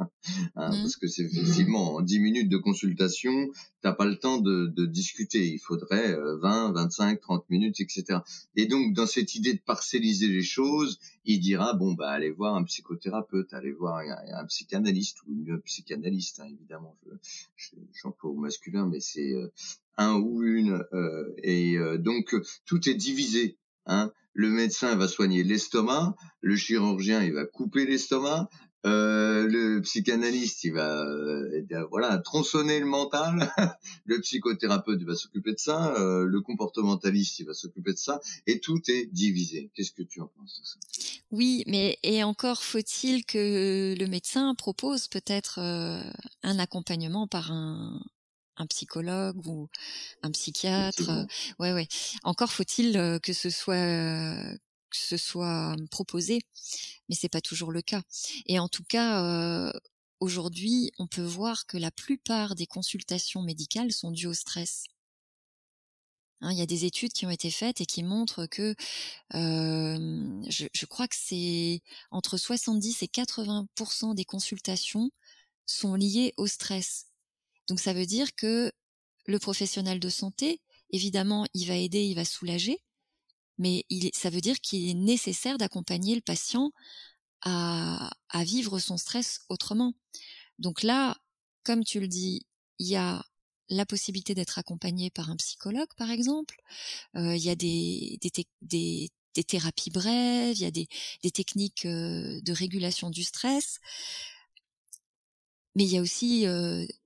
B: Hein, mmh. Parce que c'est effectivement en 10 minutes de consultation, t'as pas le temps de, de, discuter. Il faudrait 20, 25, 30 minutes, etc. Et donc dans cette idée de parcelliser les choses, il dira bon bah allez voir un psychothérapeute, allez voir un, psychanalyste ou une psychanalyste, hein, évidemment. J'emploie je, au masculin, mais c'est euh, un ou une. Euh, et euh, donc tout est divisé. Hein le médecin va soigner l'estomac, le chirurgien il va couper l'estomac, euh, le psychanalyste il va euh, voilà tronçonner le mental, le psychothérapeute il va s'occuper de ça, euh, le comportementaliste il va s'occuper de ça, et tout est divisé. Qu'est-ce que tu en penses
C: Oui, mais et encore faut-il que le médecin propose peut-être un accompagnement par un, un psychologue ou un psychiatre. Ouais, ouais. Encore faut-il que ce soit que ce soit proposé, mais c'est pas toujours le cas. Et en tout cas, aujourd'hui, on peut voir que la plupart des consultations médicales sont dues au stress. Hein, il y a des études qui ont été faites et qui montrent que je, je, crois que c'est entre 70 et 80% des consultations sont liées au stress. Donc ça veut dire que le professionnel de santé, évidemment, il va aider, il va soulager, mais ça veut dire qu'il est nécessaire d'accompagner le patient à, vivre son stress autrement. Donc là, comme tu le dis, il y a la possibilité d'être accompagné par un psychologue, par exemple. Euh, il y a des, thérapies brèves, il y a des, des techniques euh, de régulation du stress. Mais il y a aussi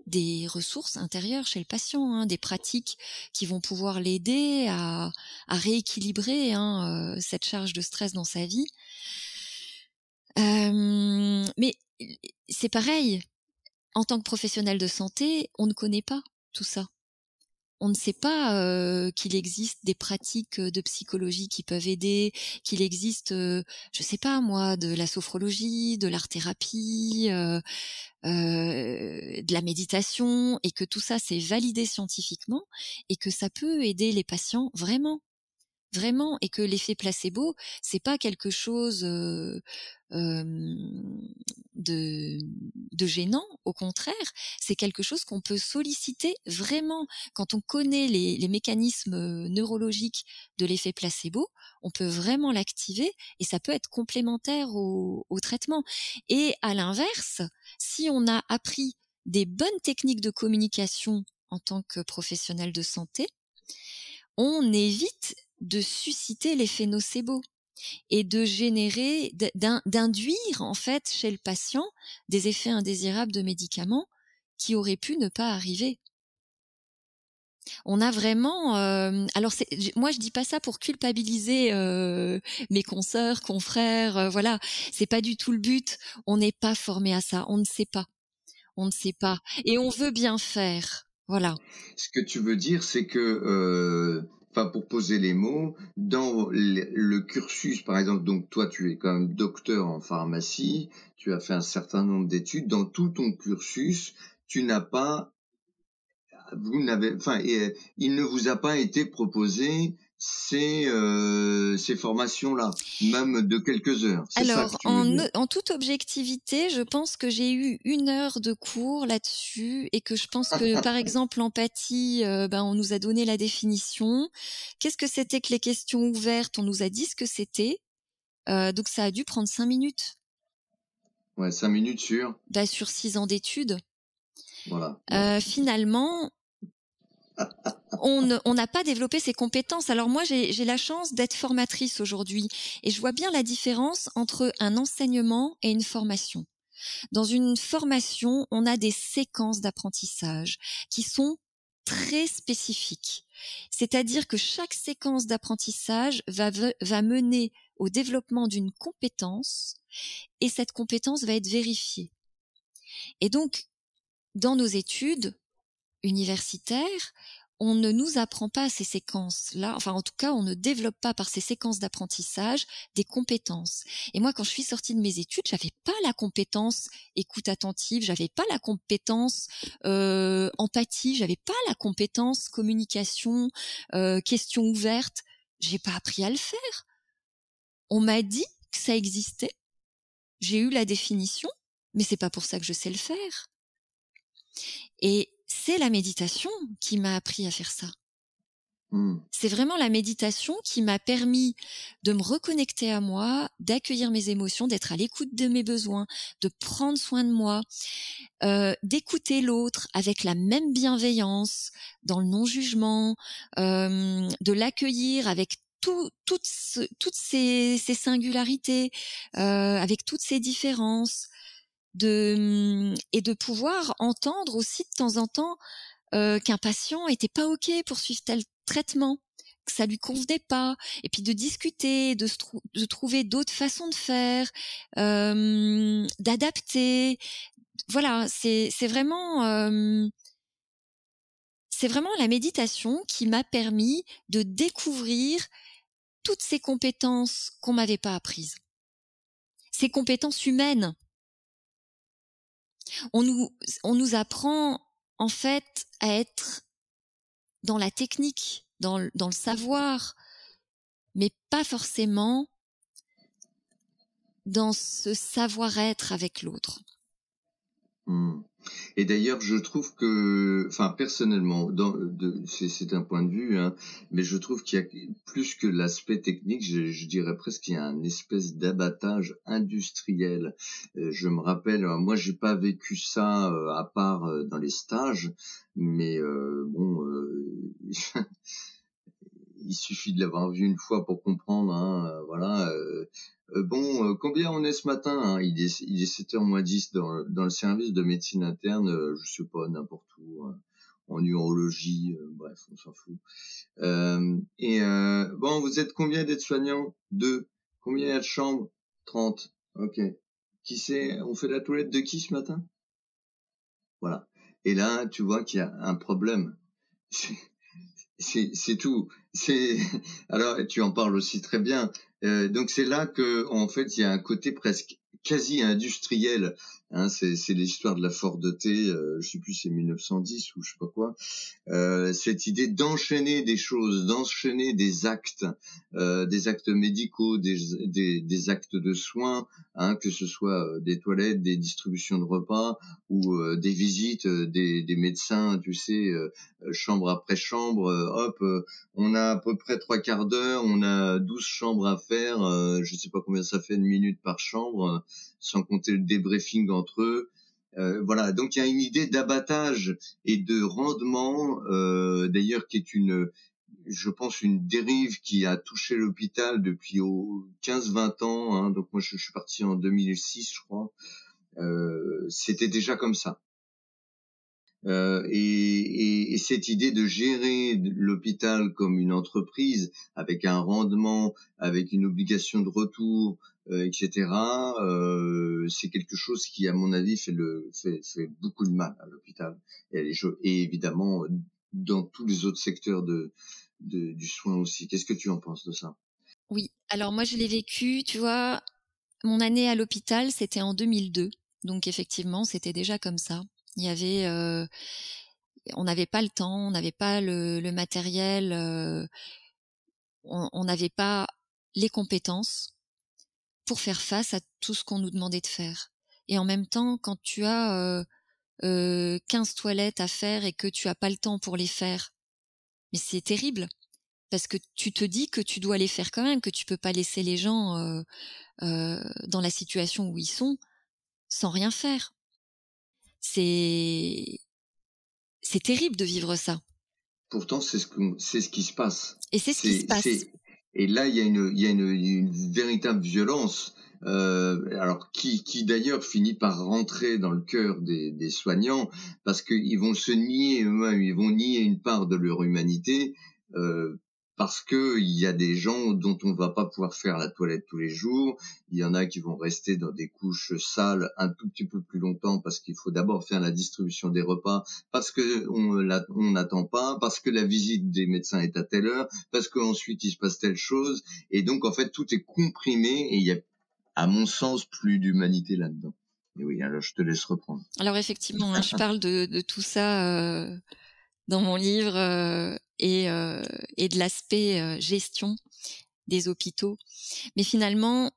C: des ressources intérieures chez le patient, hein, des pratiques qui vont pouvoir l'aider à, rééquilibrer hein, cette charge de stress dans sa vie. Mais c'est pareil, en tant que professionnel de santé, on ne connaît pas tout ça on ne sait pas qu'il existe des pratiques de psychologie qui peuvent aider, qu'il existe, euh, je sais pas moi, de la sophrologie, de l'art thérapie, de la méditation, et que tout ça c'est validé scientifiquement et que ça peut aider les patients vraiment vraiment et que l'effet placebo c'est pas quelque chose de, gênant au contraire c'est quelque chose qu'on peut solliciter vraiment. Quand on connaît les, mécanismes neurologiques de l'effet placebo on peut vraiment l'activer et ça peut être complémentaire au traitement. Et à l'inverse si on a appris des bonnes techniques de communication en tant que professionnel de santé on évite de susciter l'effet nocebo et de générer, d'induire en fait chez le patient des effets indésirables de médicaments qui auraient pu ne pas arriver. On a vraiment, euh, alors moi je dis pas ça pour culpabiliser euh, mes consoeurs, confrères, euh, voilà, c'est pas du tout le but. On n'est pas formé à ça, on ne sait pas, on ne sait pas, et on veut bien faire, voilà.
B: Ce que tu veux dire, c'est que enfin pour poser les mots, dans le, cursus, par exemple, donc toi tu es quand même docteur en pharmacie, tu as fait un certain nombre d'études, dans tout ton cursus, tu n'as pas, vous n'avez, enfin, il ne vous a pas été proposé ces, euh, ces formations-là, même de quelques heures.
C: Alors, en, en, toute objectivité, je pense que j'ai eu une heure de cours là-dessus et que je pense que, par exemple, l'empathie, euh, ben, on nous a donné la définition. Qu'est-ce que c'était que les questions ouvertes? On nous a dit ce que c'était. Euh, donc, ça a dû prendre cinq minutes.
B: Ouais, cinq minutes sur.
C: Ben, sur six ans d'études. Voilà. Finalement, on n'a pas développé ces compétences. Alors moi, j'ai la chance d'être formatrice aujourd'hui et je vois bien la différence entre un enseignement et une formation. Dans une formation, on a des séquences d'apprentissage qui sont très spécifique. C'est-à-dire que chaque séquence d'apprentissage va mener au développement d'une compétence et cette compétence va être vérifiée. Et donc, dans nos études universitaires, on ne nous apprend pas ces séquences-là, enfin en tout cas on ne développe pas par ces séquences d'apprentissage des compétences. Et moi quand je suis sortie de mes études, j'avais pas la compétence écoute attentive, j'avais pas la compétence euh, empathie, j'avais pas la compétence communication, euh, question ouverte. J'ai pas appris à le faire. On m'a dit que ça existait. J'ai eu la définition, mais c'est pas pour ça que je sais le faire. Et c'est la méditation qui m'a appris à faire ça. Mmh. C'est vraiment la méditation qui m'a permis de me reconnecter à moi, d'accueillir mes émotions, d'être à l'écoute de mes besoins, de prendre soin de moi, euh, d'écouter l'autre avec la même bienveillance, dans le non-jugement, euh, de l'accueillir avec toutes, ces, singularités, euh, avec toutes ces différences, de mmh, et de pouvoir entendre aussi de temps en temps euh, qu'un patient était pas ok pour suivre tel traitement que ça lui convenait pas et puis de discuter de, de trouver d'autres façons de faire euh, d'adapter. Voilà c'est c'est vraiment euh, c'est vraiment la méditation qui m'a permis de découvrir toutes ces compétences qu'on m'avait pas apprises. Ces compétences humaines on nous, on nous apprend en fait à être dans la technique, dans, dans le savoir, mais pas forcément dans ce savoir-être avec l'autre.
B: Mmh. Et d'ailleurs, je trouve que, enfin personnellement, c'est un point de vue, hein, mais je trouve qu'il y a plus que l'aspect technique, je, je, dirais presque qu'il y a un espèce d'abattage industriel. Euh, je me rappelle, moi j'ai pas vécu ça euh, à part euh, dans les stages, mais bon, il suffit de l'avoir vu une fois pour comprendre, hein, voilà. Euh, bon, euh, combien on est ce matin hein? Il, est, il est 7h moins 10 dans, le service de médecine interne, euh, je sais pas, n'importe où, en urologie, bref, on s'en fout. et bon, vous êtes combien d'aides-soignants Deux. Combien il y a de chambres? 30. Ok. Qui c'est? On fait la toilette de qui ce matin? Voilà. Et là, tu vois qu'il y a un problème. C'est tout. C'est alors tu en parles aussi très bien. Euh, donc c'est là que en fait il y a un côté presque quasi industriel. Hein, c'est l'histoire de la Ford T, euh, je sais plus c'est 1910 ou je sais pas quoi. Euh, cette idée d'enchaîner des choses, d'enchaîner des actes, euh, des actes médicaux, des, des, des, actes de soins, hein, que ce soit euh, des toilettes, des distributions de repas ou euh, des visites des, des, médecins, tu sais, chambre après chambre. hop, on a à peu près trois quarts d'heure, on a 12 chambres à faire. je sais pas combien ça fait de minutes par chambre sans compter le débriefing entre eux. Euh, voilà, donc il y a une idée d'abattage et de rendement, euh, d'ailleurs qui est une, je pense, une dérive qui a touché l'hôpital depuis 15-20 ans. Hein. donc moi je, suis parti en 2006, je crois. Euh, C'était déjà comme ça. Euh, et, et, et, cette idée de gérer l'hôpital comme une entreprise avec un rendement, avec une obligation de retour, euh, etc. Euh, c'est quelque chose qui, à mon avis, fait, le, fait, fait beaucoup de mal à l'hôpital et, évidemment dans tous les autres secteurs de, de du soin aussi. Qu'est-ce que tu en penses de ça?
C: Oui, alors moi je l'ai vécu, tu vois, mon année à l'hôpital, c'était en 2002. Donc effectivement, c'était déjà comme ça. Il y avait, euh, on n'avait pas le temps, on n'avait pas le, matériel, euh, on n'avait pas les compétences pour faire face à tout ce qu'on nous demandait de faire. Et en même temps, quand tu as euh, euh, 15 toilettes à faire et que tu as pas le temps pour les faire, mais c'est terrible parce que tu te dis que tu dois les faire quand même, que tu peux pas laisser les gens euh, euh, dans la situation où ils sont sans rien faire. C'est c'est terrible de vivre ça.
B: Pourtant, c'est ce que ce qui se passe.
C: Et c'est ce qui se passe.
B: Et là, il y a une, il y a une, une véritable violence, euh, alors qui, qui d'ailleurs finit par rentrer dans le cœur des, des soignants, parce qu'ils vont se nier eux-mêmes, ils vont nier une part de leur humanité. Euh, parce que il y a des gens dont on va pas pouvoir faire la toilette tous les jours. Il y en a qui vont rester dans des couches sales un tout petit peu plus longtemps parce qu'il faut d'abord faire la distribution des repas, parce que on n'attend pas, parce que la visite des médecins est à telle heure, parce qu'ensuite il se passe telle chose. Et donc en fait tout est comprimé et il y a, à mon sens, plus d'humanité là-dedans. Et oui, alors je te laisse reprendre.
C: Alors effectivement, hein, je parle de, de tout ça. Euh dans mon livre euh, et, euh, et de l'aspect euh, gestion des hôpitaux. Mais finalement,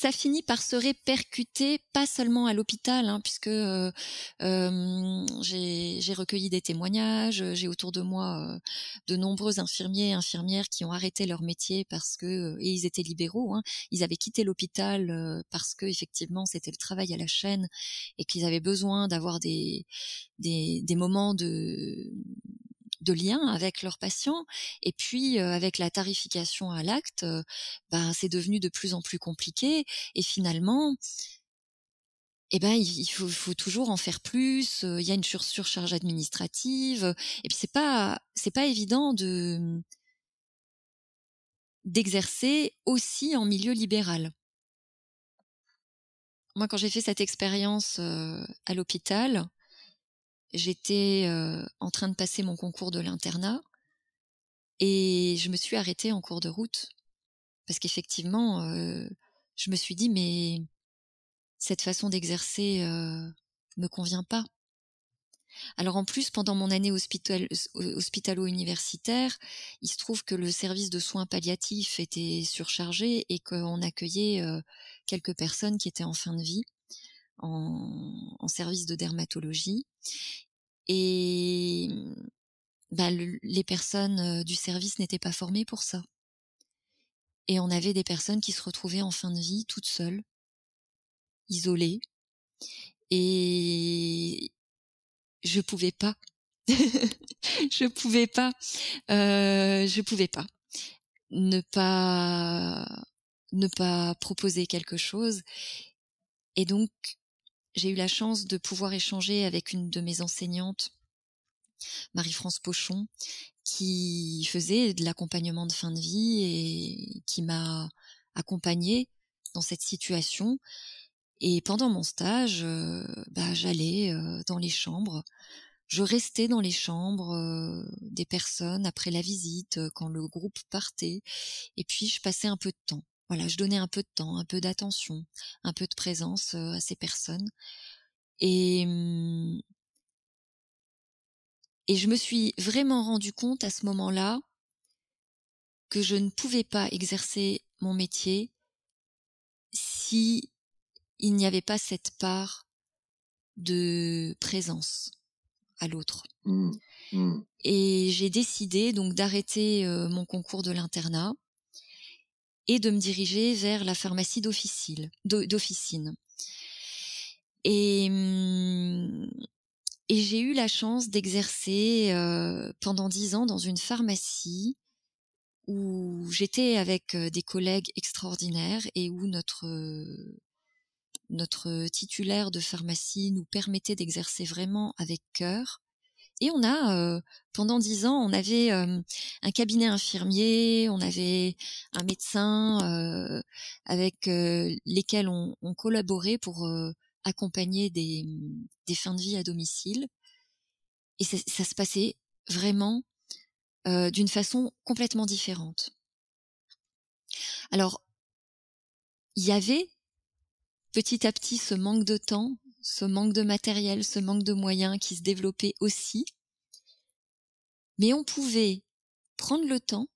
C: ça finit par se répercuter, pas seulement à l'hôpital, hein, puisque euh, euh, j'ai recueilli des témoignages, j'ai autour de moi euh, de nombreux infirmiers et infirmières qui ont arrêté leur métier parce que, et ils étaient libéraux, hein, ils avaient quitté l'hôpital parce que effectivement c'était le travail à la chaîne et qu'ils avaient besoin d'avoir des, des, des moments de de lien avec leurs patients. Et puis, avec la tarification à l'acte, ben, c'est devenu de plus en plus compliqué. Et finalement, eh ben, il faut, toujours en faire plus. Il y a une surcharge administrative. Et puis, c'est pas, pas évident de d'exercer aussi en milieu libéral. Moi, quand j'ai fait cette expérience à l'hôpital, j'étais en train de passer mon concours de l'internat et je me suis arrêtée en cours de route parce qu'effectivement, je me suis dit mais cette façon d'exercer me convient pas. Alors en plus, pendant mon année hospitalo-universitaire, il se trouve que le service de soins palliatifs était surchargé et qu'on accueillait quelques personnes qui étaient en fin de vie en, service de dermatologie. Et bah, les personnes du service n'étaient pas formées pour ça. Et on avait des personnes qui se retrouvaient en fin de vie toutes seules, isolées. Et je pouvais pas. je pouvais pas. Euh, je pouvais pas ne pas ne pas proposer quelque chose. Et donc j'ai eu la chance de pouvoir échanger avec une de mes enseignantes, Marie-France Pochon, qui faisait de l'accompagnement de fin de vie et qui m'a accompagnée dans cette situation. Et pendant mon stage, euh, bah, j'allais euh, dans les chambres. Je restais dans les chambres euh, des personnes après la visite, quand le groupe partait. Et puis, je passais un peu de temps voilà, je donnais un peu de temps, un peu d'attention, un peu de présence à ces personnes. Et, mmh, et je me suis vraiment rendu compte à ce moment-là que je ne pouvais pas exercer mon métier si il n'y avait pas cette part de présence à l'autre. Mmh, mmh. Et j'ai décidé donc d'arrêter mon concours de l'internat et de me diriger vers la pharmacie d'officine. Et, mmh, et j'ai eu la chance d'exercer euh, pendant dix ans dans une pharmacie où j'étais avec euh, des collègues extraordinaires et où notre notre titulaire de pharmacie nous permettait d'exercer vraiment avec cœur et on a, pendant dix ans, on avait un cabinet infirmier, on avait un médecin avec lesquels on, collaborait pour accompagner des, des, fins de vie à domicile. Et ça, ça se passait vraiment d'une façon complètement différente. Alors, il y avait petit à petit ce manque de temps, ce manque de matériel, ce manque de moyens qui se développait aussi. Mais on pouvait prendre le temps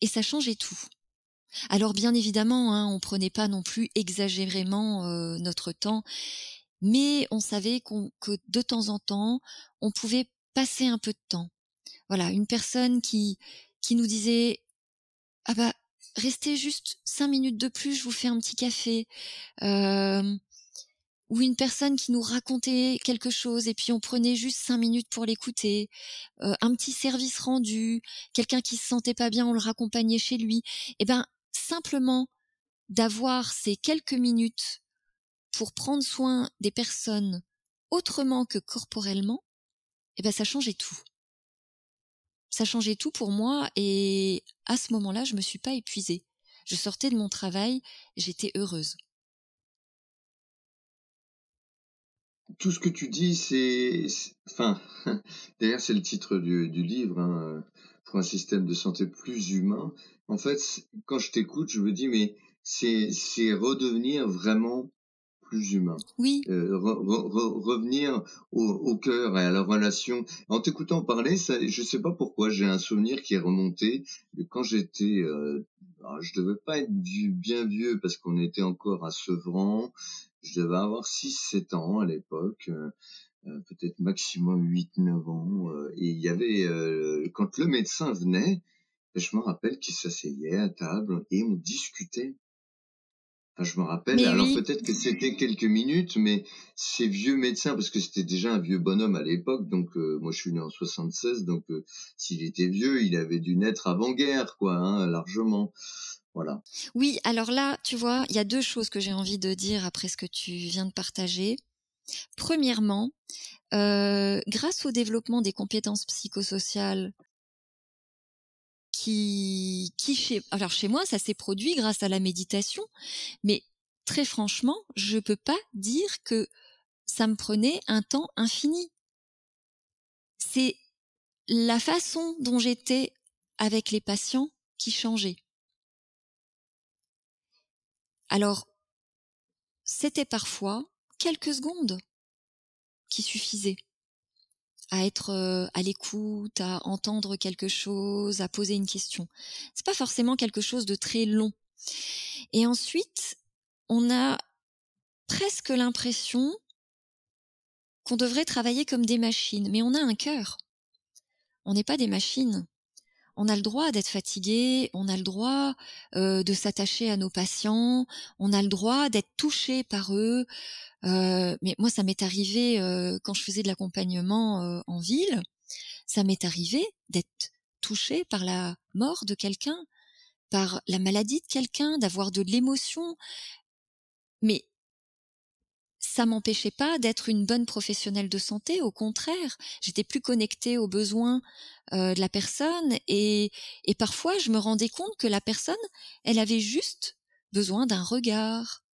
C: et ça changeait tout. Alors bien évidemment, hein, on prenait pas non plus exagérément euh, notre temps, mais on savait que de temps en temps, on pouvait passer un peu de temps. Voilà, une personne qui qui nous disait ah bah restez juste cinq minutes de plus, je vous fais un petit café. Euh, ou une personne qui nous racontait quelque chose et puis on prenait juste cinq minutes pour l'écouter, euh, un petit service rendu, quelqu'un qui se sentait pas bien, on le raccompagnait chez lui. Eh ben simplement d'avoir ces quelques minutes pour prendre soin des personnes autrement que corporellement, eh ben ça changeait tout. Ça changeait tout pour moi et à ce moment-là, je me suis pas épuisée. Je sortais de mon travail, j'étais heureuse.
B: Tout ce que tu dis, c'est, enfin, d'ailleurs, c'est le titre du, du livre, hein, pour un système de santé plus humain. En fait, quand je t'écoute, je me dis, mais c'est, c'est redevenir vraiment plus humain.
C: Oui.
B: Euh, revenir au, cœur et à la relation. En t'écoutant parler, ça, je sais pas pourquoi, j'ai un souvenir qui est remonté de quand j'étais, euh, je devais pas être bien vieux parce qu'on était encore à Sevran. Je devais avoir 6-7 ans à l'époque. Euh, euh, peut-être maximum 8-9 ans. Euh, et il y avait, quand le médecin venait, je me rappelle qu'il s'asseyait à table et on discutait je me rappelle, alors peut-être que c'était quelques minutes, mais ces vieux médecins, parce que c'était déjà un vieux bonhomme à l'époque, donc euh, moi je suis né en 76, donc euh, s'il était vieux, il avait dû naître avant-guerre, quoi, hein, largement.
C: Oui, alors là, tu vois, il y a deux choses que j'ai envie de dire après ce que tu viens de partager. Premièrement, euh, grâce au développement des compétences psychosociales qui, qui chez, alors chez moi, ça s'est produit grâce à la méditation, mais très franchement, je peux pas dire que ça me prenait un temps infini. C'est la façon dont j'étais avec les patients qui changeait. Alors, c'était parfois quelques secondes qui suffisaient à être euh, à l'écoute, à entendre quelque chose, à poser une question. C'est pas forcément quelque chose de très long. Et ensuite, on a presque l'impression qu'on devrait travailler comme des machines, mais on a un cœur. On n'est pas des machines. On a le droit d'être fatigué, on a le droit euh, de s'attacher à nos patients, on a le droit d'être touché par eux, euh, mais moi, ça m'est arrivé euh, quand je faisais de l'accompagnement euh, en ville, ça m'est arrivé d'être touchée par la mort de quelqu'un, par la maladie de quelqu'un, d'avoir de l'émotion. Mais ça m'empêchait pas d'être une bonne professionnelle de santé. Au contraire, j'étais plus connectée aux besoins de la personne et, et parfois je me rendais compte que la personne, elle avait juste besoin d'un regard,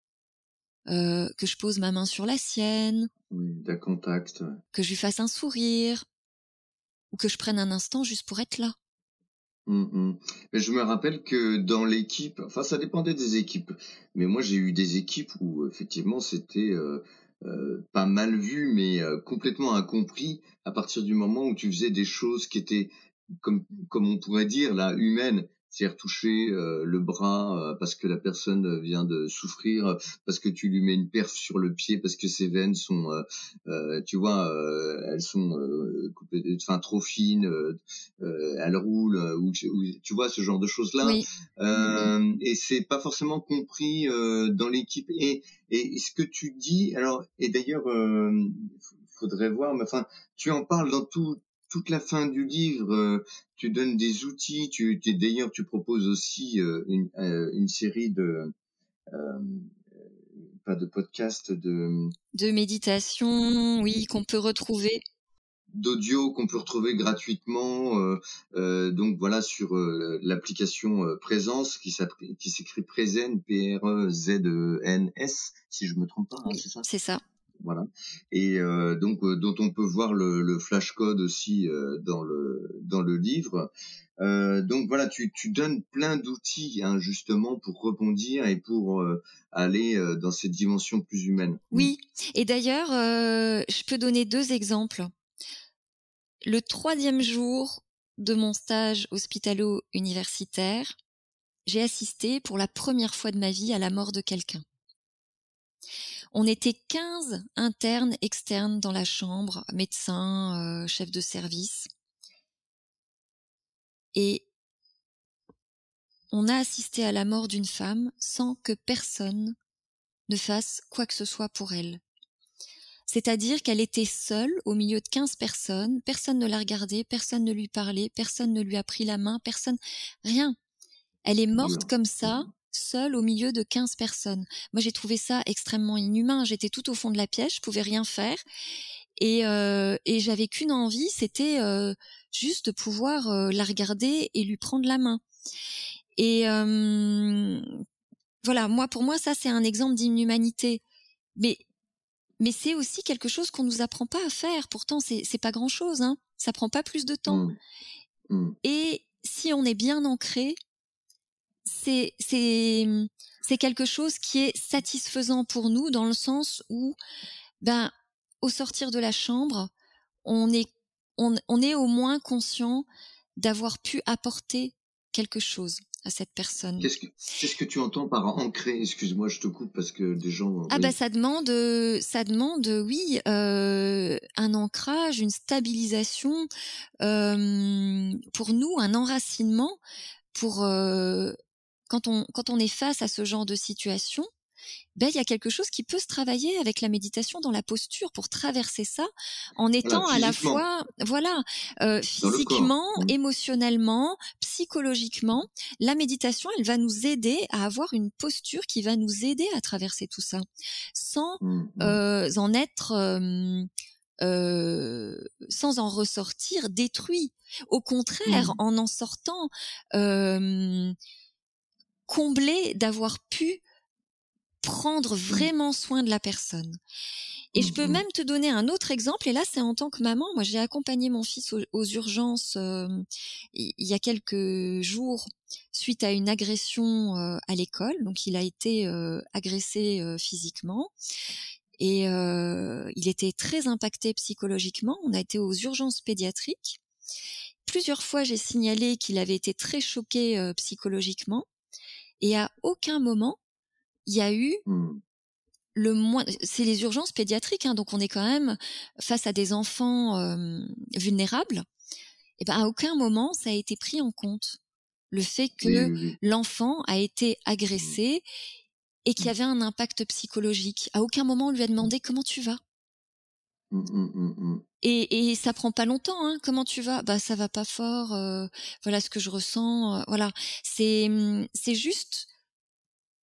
C: euh, que je pose ma main sur la sienne.
B: d'un contact.
C: Que je lui fasse un sourire. Ou que je prenne un instant juste pour être là.
B: Mmh. Mais je me rappelle que dans l'équipe, enfin ça dépendait des équipes, mais moi j'ai eu des équipes où effectivement c'était euh, euh, pas mal vu, mais complètement incompris à partir du moment où tu faisais des choses qui étaient comme comme on pourrait dire là humaines c'est-à-dire toucher euh, le bras euh, parce que la personne vient de souffrir, parce que tu lui mets une perf sur le pied, parce que ses veines sont, euh, tu vois, elles sont enfin trop fines, elles roulent, ou, tu vois ce genre de choses là. et c'est pas forcément compris dans l'équipe. Et, et ce que tu dis, alors, et d'ailleurs, faudrait voir, mais enfin, tu en parles dans tout toute la fin du livre, euh, tu donnes des outils. Tu, d'ailleurs, tu proposes aussi euh, une, euh, une, série de pas de podcasts de
C: de méditation, oui, qu'on peut retrouver
B: d'audio qu'on peut retrouver gratuitement donc voilà sur l'application Présence qui s'écrit Prézen P R E Z E N S si je me trompe pas hein, c'est ça?
C: c'est ça
B: voilà. Et euh, donc euh, dont on peut voir le, le flash code aussi euh, dans le dans le livre. donc voilà, tu, tu donnes plein d'outils hein, justement pour rebondir et pour aller dans cette dimension plus humaine.
C: Oui. Et d'ailleurs, je peux donner deux exemples. Le troisième jour de mon stage hospitalo-universitaire, j'ai assisté pour la première fois de ma vie à la mort de quelqu'un. On était 15 internes externes dans la chambre, médecins, euh, chefs de service. Et on a assisté à la mort d'une femme sans que personne ne fasse quoi que ce soit pour elle. C'est-à-dire qu'elle était seule au milieu de 15 personnes, personne ne la regardait, personne ne lui parlait, personne ne lui a pris la main, personne, rien. Elle est morte comme ça, seule au milieu de 15 personnes. Moi, j'ai trouvé ça extrêmement inhumain. J'étais tout au fond de la pièce, je pouvais rien faire. Et, euh, et j'avais qu'une envie, c'était euh, juste de pouvoir euh, la regarder et lui prendre la main. Et euh, voilà, moi pour moi ça c'est un exemple d'inhumanité. Mais mais c'est aussi quelque chose qu'on nous apprend pas à faire. Pourtant c'est c'est pas grand chose, hein. Ça prend pas plus de temps.
B: Mmh. Mmh.
C: Et si on est bien ancré, c'est c'est c'est quelque chose qui est satisfaisant pour nous dans le sens où ben au sortir de la chambre, on est, on, on est au moins conscient d'avoir pu apporter quelque chose à cette personne.
B: Qu'est-ce que, qu'est-ce que tu entends par ancrer Excuse-moi, je te coupe parce que des gens.
C: Ah bah ça demande, ça demande, oui, euh, un ancrage, une stabilisation, euh, pour nous, un enracinement pour euh, quand on quand on est face à ce genre de situation ben il y a quelque chose qui peut se travailler avec la méditation dans la posture pour traverser ça en étant à la fois voilà euh, physiquement, mmh. émotionnellement, psychologiquement. La méditation, elle va nous aider à avoir une posture qui va nous aider à traverser tout ça sans mmh, mmh. Euh, en être euh, euh, sans en ressortir détruit. Au contraire, en en sortant euh, comblé d'avoir pu prendre mmh. vraiment soin de la personne. Et je peux mmh même te donner un autre exemple, et là c'est en tant que maman. Moi j'ai accompagné mon fils aux, urgences euh, il y a quelques jours suite à une agression euh, à l'école. Donc il a été euh, agressé physiquement. Et il était très impacté psychologiquement. On a été aux urgences pédiatriques. Plusieurs fois, j'ai signalé qu'il avait été très choqué psychologiquement. Et à aucun moment, il y a eu mmh. le moins. C'est les urgences pédiatriques, hein, donc on est quand même face à des enfants vulnérables. Et ben à aucun moment ça a été pris en compte le fait que l'enfant a été mmh. agressé et qu'il y mmh. avait un impact psychologique. À aucun moment on lui a demandé comment tu vas? Et, et ça prend pas longtemps. Hein. Comment tu vas? Bah ça va pas fort. voilà ce que je ressens. voilà. C'est c'est juste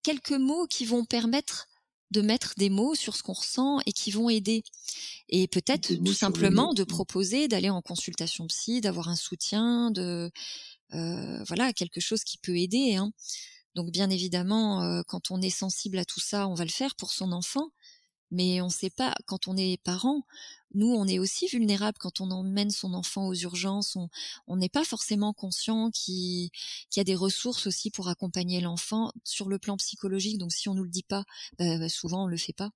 C: quelques mots qui vont permettre de mettre des mots sur ce qu'on ressent et qui vont aider. Et peut-être tout simplement de proposer d'aller en consultation psy, d'avoir un soutien, de euh, voilà quelque chose qui peut aider. Hein. Donc bien évidemment, euh, quand on est sensible à tout ça, on va le faire pour son enfant. Mais on ne sait pas quand on est parent, nous, on est aussi vulnérable quand on emmène son enfant aux urgences. On n'est pas forcément conscient qu'il y a des ressources aussi pour accompagner l'enfant sur le plan psychologique. Donc, si on nous le dit pas, bah, bah, souvent on le fait pas.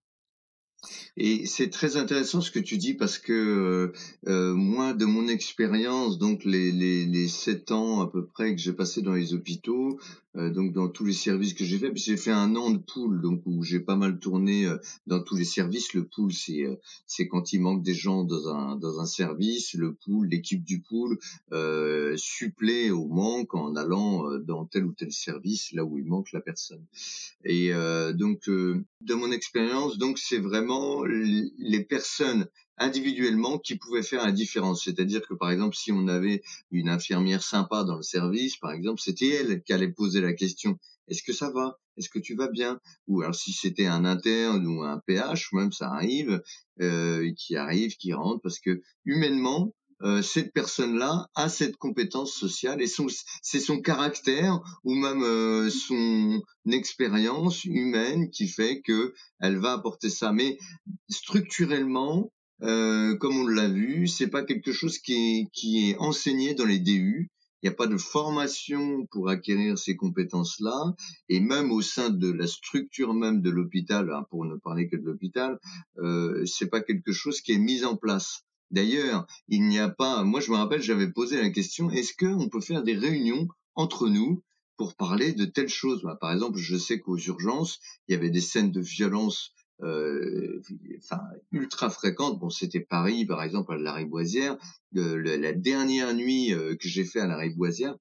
B: Et c'est très intéressant ce que tu dis parce que euh, euh moi, de mon expérience, donc les, les, les sept ans à peu près que j'ai passé dans les hôpitaux, euh, donc dans tous les services que j'ai fait, j'ai fait un an de pool, donc où j'ai pas mal tourné euh, dans tous les services. Le pool, c'est c'est quand il manque des gens dans un dans un service, le pool, l'équipe du pool euh, supplée au manque en allant dans tel ou tel service là où il manque la personne. Et donc de mon expérience, donc c'est vraiment les personnes individuellement qui pouvaient faire la différence. C'est-à-dire que par exemple, si on avait une infirmière sympa dans le service, par exemple, c'était elle qui allait poser la question est-ce que ça va? Est-ce que tu vas bien? Ou alors si c'était un interne ou un PH, même ça arrive, euh, qui arrive, qui rentre, parce que humainement, euh, cette personne-là a cette compétence sociale et c'est son caractère ou même euh, son expérience humaine qui fait que elle va apporter ça. Mais structurellement, euh, comme on l'a vu, c'est pas quelque chose qui est, qui est enseigné dans les DU. Il n'y a pas de formation pour acquérir ces compétences-là, et même au sein de la structure même de l'hôpital, hein, pour ne parler que de l'hôpital, euh, c'est pas quelque chose qui est mis en place. D'ailleurs, il n'y a pas. Moi, je me rappelle, j'avais posé la question est-ce qu'on peut faire des réunions entre nous pour parler de telles choses? Bah, Par exemple, je sais qu'aux urgences, il y avait des scènes de violence euh, enfin ultra fréquentes. Bon, c'était Paris, par exemple, à la Riboisière. la dernière nuit euh, que j'ai fait à la Riboisière,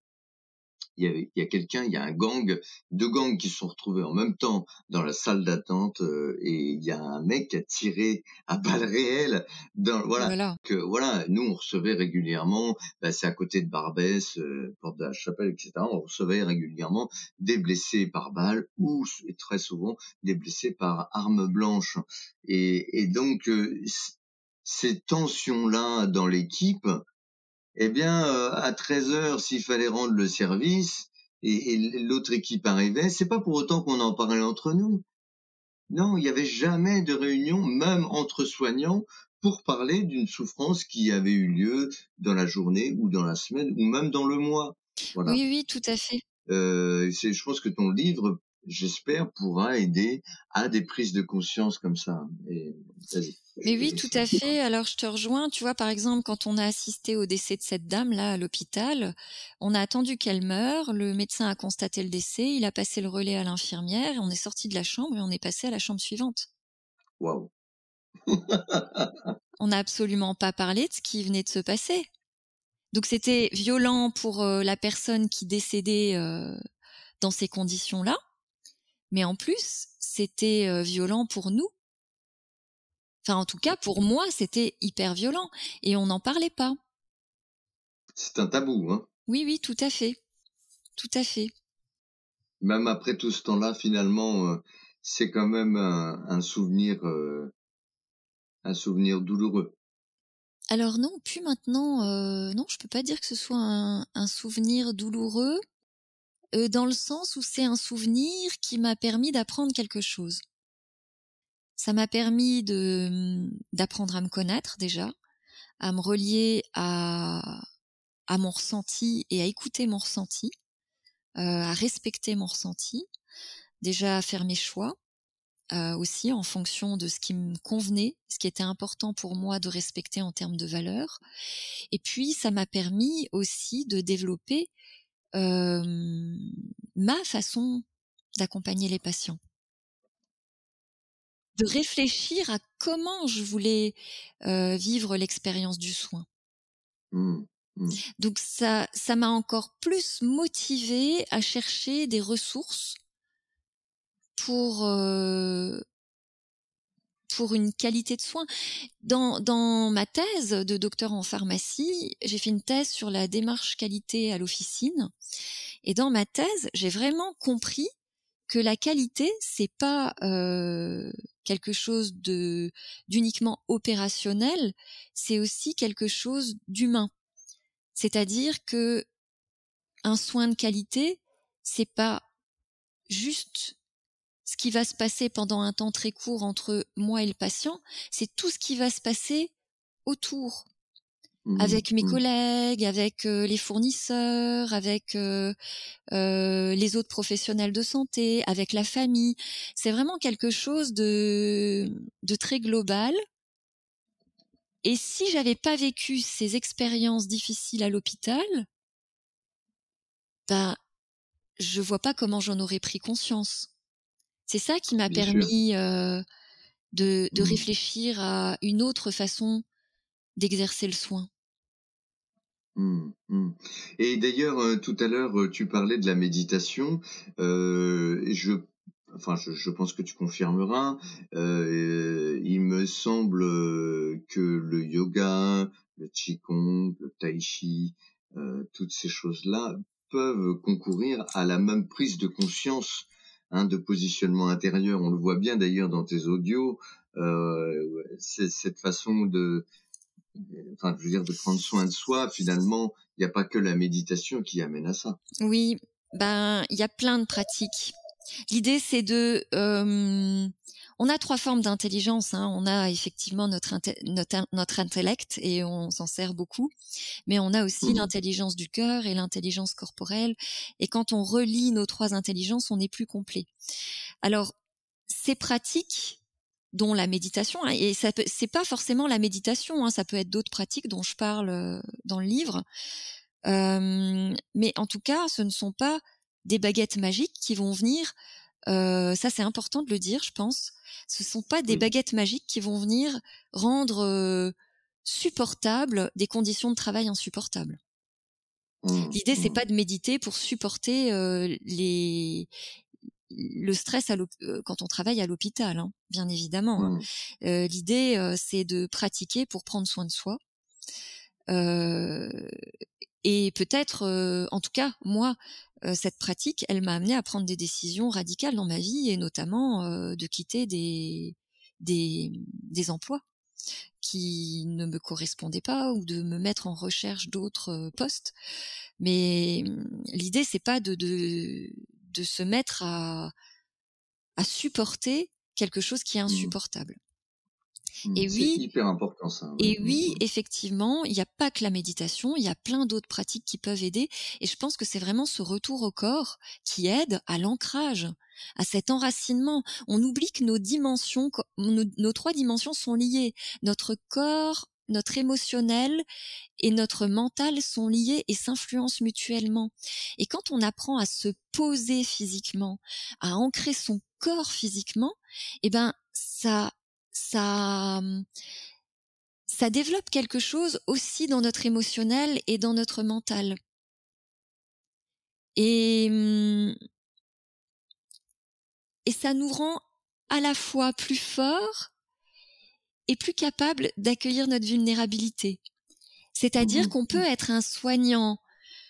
B: il y a, il y a quelqu'un, il y a un gang, deux gangs qui se sont retrouvés en même temps dans la salle d'attente euh, et il y a un mec qui a tiré à balles réelles dans voilà,
C: Voilà.
B: que voilà, nous on recevait régulièrement, bah, c'est à côté de Barbès, euh, porte de la Chapelle, etc. On recevait régulièrement des blessés par balle ou et très souvent des blessés par arme blanche. Et, et donc euh, ces tensions-là dans l'équipe, eh bien, euh, à 13 heures, s'il fallait rendre le service et, et l'autre équipe arrivait, c'est pas pour autant qu'on en parlait entre nous. Non, il n'y avait jamais de réunion, même entre soignants, pour parler d'une souffrance qui avait eu lieu dans la journée ou dans la semaine ou même dans le mois. Voilà.
C: Oui, oui, tout à fait.
B: Euh, c'est- je pense que ton livre, j'espère, pourra aider à des prises de conscience comme ça. Et.
C: Mais oui, tout à fait. Alors, je te rejoins. Tu vois, par exemple, quand on a assisté au décès de cette dame-là à l'hôpital, on a attendu qu'elle meure. Le médecin a constaté le décès. Il a passé le relais à l'infirmière. On est sorti de la chambre et on est passé à la chambre suivante.
B: Waouh.
C: On n'a absolument pas parlé de ce qui venait de se passer. Donc, c'était violent pour euh, la personne qui décédait euh, dans ces conditions-là. Mais en plus, c'était euh, violent pour nous. Enfin, en tout cas, pour moi, c'était hyper violent. Et on n'en parlait pas.
B: C'est un tabou, hein.
C: Oui, oui, tout à fait. Tout à fait.
B: Même après tout ce temps-là, finalement, euh, c'est quand même un, un souvenir, euh, un souvenir douloureux.
C: Alors non, plus maintenant. Euh, non, je peux pas dire que ce soit un, un souvenir douloureux, euh, dans le sens où c'est un souvenir qui m'a permis d'apprendre quelque chose. Ça m'a permis de d'apprendre à me connaître déjà, à me relier à à mon ressenti et à écouter mon ressenti, euh, à respecter mon ressenti, déjà à faire mes choix euh, aussi en fonction de ce qui me convenait, ce qui était important pour moi de respecter en termes de valeurs. Et puis ça m'a permis aussi de développer euh, ma façon d'accompagner les patients de réfléchir à comment je voulais euh, vivre l'expérience du soin.
B: Mmh, mmh.
C: Donc ça, ça m'a encore plus motivé à chercher des ressources pour euh, pour une qualité de soins. Dans, dans ma thèse de docteur en pharmacie, j'ai fait une thèse sur la démarche qualité à l'officine. Et dans ma thèse, j'ai vraiment compris que la qualité, c'est pas euh, quelque chose de d'uniquement opérationnel, c'est aussi quelque chose d'humain. C'est-à-dire que un soin de qualité, c'est pas juste ce qui va se passer pendant un temps très court entre moi et le patient, c'est tout ce qui va se passer autour,
B: Mmh,
C: avec mes
B: mmh.
C: collègues, avec euh, les fournisseurs, avec euh, euh, les autres professionnels de santé, avec la famille. C'est vraiment quelque chose de, de très global. Et si j'avais pas vécu ces expériences difficiles à l'hôpital, ben, je vois pas comment j'en aurais pris conscience. C'est ça qui m'a permis euh, de, de
B: Mmh.
C: réfléchir à une autre façon d'exercer le soin.
B: Mmh, mmh. Et d'ailleurs, euh, tout à l'heure, tu parlais de la méditation. Euh, je, enfin, je, je pense que tu confirmeras. Euh, il me semble que le yoga, le qigong, le tai chi, euh, toutes ces choses-là peuvent concourir à la même prise de conscience, hein, de positionnement intérieur. On le voit bien d'ailleurs dans tes audios. Euh, c'est cette façon de enfin, je veux dire, de prendre soin de soi, finalement, il n'y a pas que la méditation qui amène à ça.
C: Oui, ben il y a plein de pratiques. L'idée c'est de, euh, on a trois formes d'intelligence. Hein. On a effectivement notre, inte- notre notre intellect et on s'en sert beaucoup, mais on a aussi
B: Mhm.
C: l'intelligence du cœur et l'intelligence corporelle. Et quand on relie nos trois intelligences, on est plus complet. Alors ces pratiques dont la méditation hein, et ça c'est pas forcément la méditation hein, ça peut être d'autres pratiques dont je parle euh, dans le livre Euh, mais en tout cas ce ne sont pas des baguettes magiques qui vont venir euh, ça c'est important de le dire je pense ce sont pas des baguettes magiques qui vont venir rendre euh, supportables des conditions de travail insupportables
B: Mmh,
C: L'idée, c'est
B: mmh.
C: pas de méditer pour supporter euh, les le stress à quand on travaille à l'hôpital, hein, bien évidemment. hein.
B: Mmh.
C: L'idée, c'est de pratiquer pour prendre soin de soi. Euh, et peut-être, euh, en tout cas, moi, euh, cette pratique, elle m'a amené à prendre des décisions radicales dans ma vie et notamment euh, de quitter des, des, des emplois qui ne me correspondaient pas ou de me mettre en recherche d'autres postes. Mais hum, l'idée, c'est pas de, de, de se mettre à, à supporter quelque chose qui est
B: Mmh.
C: insupportable.
B: Mmh.
C: Et oui,
B: hyper important ça.
C: et
B: Mmh,
C: oui,
B: mmh.
C: effectivement, il n'y a pas que la méditation, il y a plein d'autres pratiques qui peuvent aider. Et je pense que c'est vraiment ce retour au corps qui aide à l'ancrage, à cet enracinement. On oublie que nos dimensions, nos trois dimensions sont liées. Notre corps, notre émotionnel et notre mental sont liés et s'influencent mutuellement. Et quand on apprend à se poser physiquement, à ancrer son corps physiquement, eh ben, ça, ça, hum, ça développe quelque chose aussi dans notre émotionnel et dans notre mental. Et, hum, et ça nous rend à la fois plus forts et plus capables d'accueillir notre vulnérabilité. C'est-à-dire
B: Mmh,
C: qu'on peut être un soignant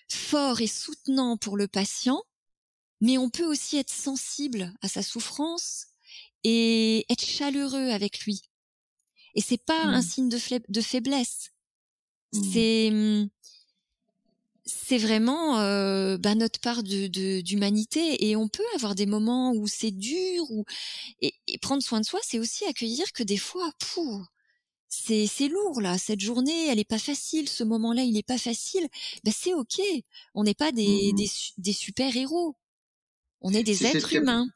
C: fort et soutenant pour le patient, mais on peut aussi être sensible à sa souffrance et être chaleureux avec lui. Et c'est pas un
B: mmh,
C: signe de, faiblesse.
B: mmh.
C: C'est hum, c'est vraiment euh, bah, notre part de de- d'humanité et on peut avoir des moments où c'est dur ou et, et prendre soin de soi c'est aussi accueillir que des fois c'est c'est lourd là cette journée elle est pas facile ce moment là il est pas facile ben c'est ok on n'est pas des
B: Mmh.
C: des, su- des super héros on est des êtres humains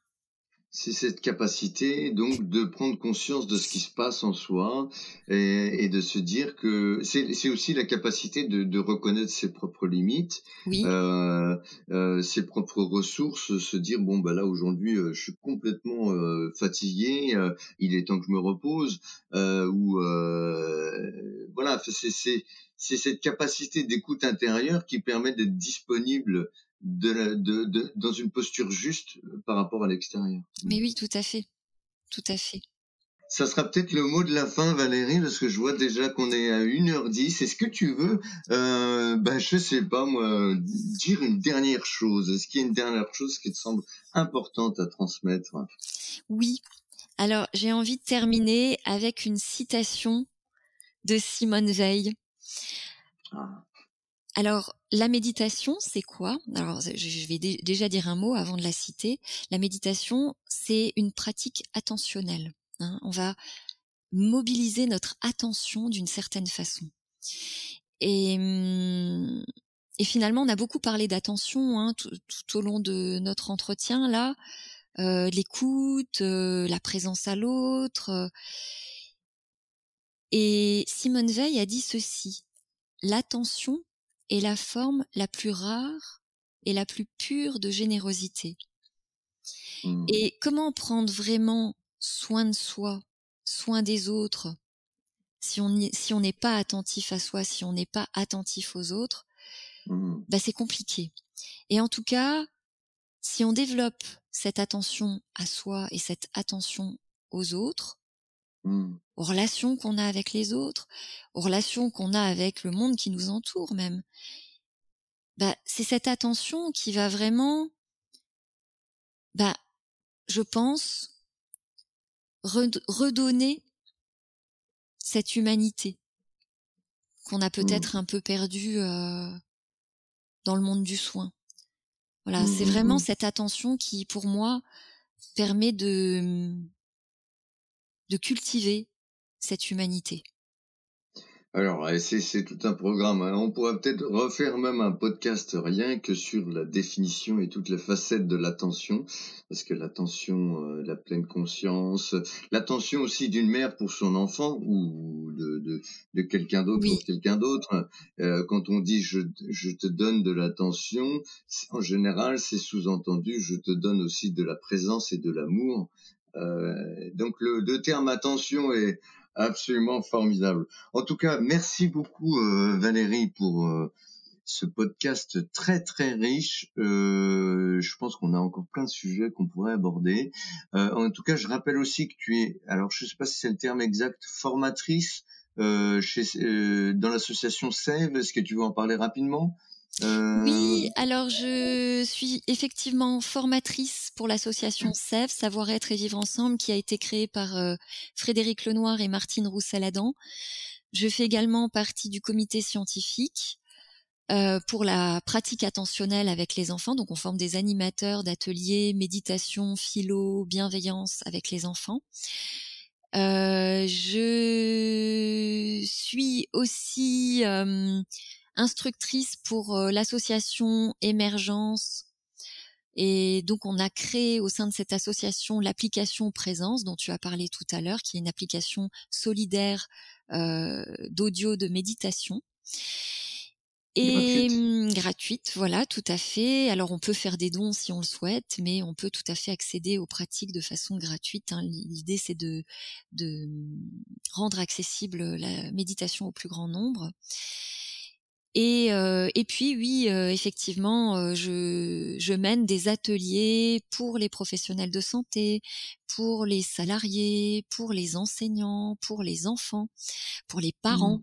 B: C'est cette capacité donc de prendre conscience de ce qui se passe en soi et, et de se dire que c'est c'est aussi la capacité de, de reconnaître ses propres limites,
C: oui.
B: euh, euh, ses propres ressources, se dire bon bah là aujourd'hui euh, je suis complètement euh, fatigué, euh, il est temps que je me repose euh, ou euh, voilà c'est c'est cette capacité d'écoute intérieure qui permet d'être disponible de, la- de, de dans une posture juste euh, par rapport à l'extérieur.
C: mais oui tout à fait tout à fait
B: Ça sera peut-être le mot de la fin, Valérie, parce que je vois déjà qu'on est à 1h10. Est-ce que tu veux, euh, ben, je sais pas, moi, dire une dernière chose? Est-ce qu'il y a une dernière chose qui te semble importante à transmettre?
C: oui alors j'ai envie de terminer avec une citation de Simone Veil
B: Ah,
C: Alors, la méditation, c'est quoi? Alors, je vais dé- déjà dire un mot avant de la citer. La méditation, c'est une pratique attentionnelle. hein. On va mobiliser notre attention d'une certaine façon. Et, hum, finalement, on a beaucoup parlé d'attention hein, tout, tout au long de notre entretien là, euh, l'écoute, euh, la présence à l'autre. euh. Et Simone Veil a dit ceci l'attention est la forme la plus rare et la plus pure de générosité.
B: hmm,
C: Et comment prendre vraiment soin de soi, soin des autres, si on si n'est pas attentif à soi, si on n'est pas attentif aux autres,
B: hmm,
C: bah c'est compliqué. Et en tout cas, si on développe cette attention à soi et cette attention aux autres,
B: hmm,
C: aux relations qu'on a avec les autres, aux relations qu'on a avec le monde qui nous entoure même, bah, c'est cette attention qui va vraiment, bah, je pense, red- redonner cette humanité qu'on a peut-être un peu perdue euh, dans le monde du soin. Voilà,
B: Mm,
C: c'est vraiment cette attention qui, pour moi, permet de de cultiver cette humanité.
B: Alors, c'est tout un programme. hein. On pourrait peut-être refaire même un podcast rien que sur la définition et toutes les facettes de l'attention, parce que l'attention, euh, la pleine conscience, l'attention aussi d'une mère pour son enfant ou de, de, de quelqu'un d'autre
C: Oui.
B: pour quelqu'un d'autre. Euh, quand on dit je, je te donne de l'attention, en général, c'est sous-entendu je te donne aussi de la présence et de l'amour. Euh, donc le, le terme attention est absolument formidable. En tout cas, merci beaucoup euh, Valérie pour euh, ce podcast très très riche. Euh, je pense qu'on a encore plein de sujets qu'on pourrait aborder. Euh, en tout cas, je rappelle aussi que tu es, alors je ne sais pas si c'est le terme exact, formatrice euh, chez, dans l'association Save. Est-ce que tu veux en parler rapidement?
C: Euh... Oui, alors je suis effectivement formatrice pour l'association SEV, Savoir-être et vivre ensemble, qui a été créée par euh, Frédéric Lenoir et Martine Roussel-Adam. Je fais également partie du comité scientifique euh, pour la pratique attentionnelle avec les enfants. Donc on forme des animateurs d'ateliers, méditation, philo, bienveillance avec les enfants. Euh, je suis aussi instructrice pour l'association Émergence. Et donc, on a créé au sein de cette association l'application Présence dont tu as parlé tout à l'heure, qui est une application solidaire euh, d'audio de méditation. Et gratuite. gratuite, voilà, tout à fait. Alors on peut faire des dons si on le souhaite, mais on peut tout à fait accéder aux pratiques de façon gratuite. Hein. L'idée c'est de, de rendre accessible la méditation au plus grand nombre. Et, euh, et puis oui, euh, effectivement, euh, je, je, mène des ateliers pour les professionnels de santé, pour les salariés, pour les enseignants, pour les enfants, pour les parents.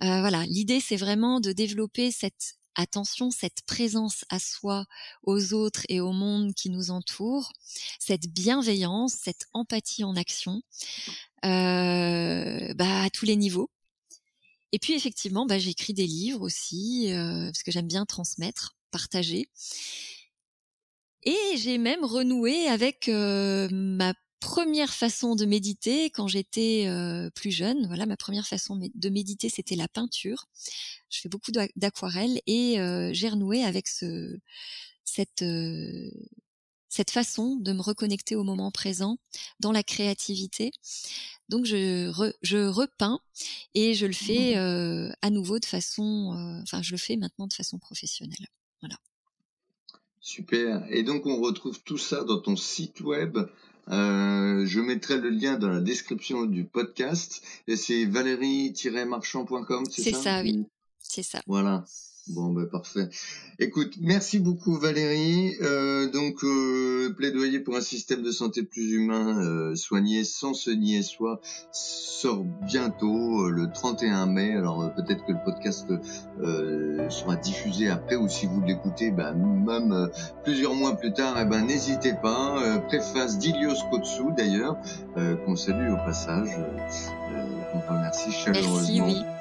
C: Mmh. voilà, l'idée c'est vraiment de développer cette attention, cette présence à soi, aux autres et au monde qui nous entoure, cette bienveillance, cette empathie en action, euh, bah, à tous les niveaux. Et puis effectivement, bah, j'écris des livres aussi, euh, parce que j'aime bien transmettre, partager. Et j'ai même renoué avec euh, ma première façon de méditer quand j'étais euh, plus jeune. Voilà, ma première façon de méditer, c'était la peinture. Je fais beaucoup d'aquarelle et j'ai renoué avec ce, cette, cette façon de me reconnecter au moment présent dans la créativité. Donc je, je repeins et je le fais mmh. euh, à nouveau de façon, euh, enfin je le fais maintenant de façon professionnelle. Voilà.
B: Super. Et donc on retrouve tout ça dans ton site web. Euh, je mettrai le lien dans la description du podcast. Et c'est valérie-marchand.com, c'est ça
C: C'est ça, oui. C'est ça.
B: Voilà. Bon, ben parfait. Écoute, merci beaucoup Valérie. Euh, donc, euh, plaidoyer pour un système de santé plus humain, euh, soigné sans se nier soi, sort bientôt, euh, le 31 mai. Alors, euh, peut-être que le podcast sera diffusé après, ou si vous l'écoutez, ben, même plusieurs mois plus tard, eh ben, n'hésitez pas. préface d'Ilios Kotsu, d'ailleurs, qu'on salue au passage, qu'on remercie chaleureusement.
C: Merci, oui.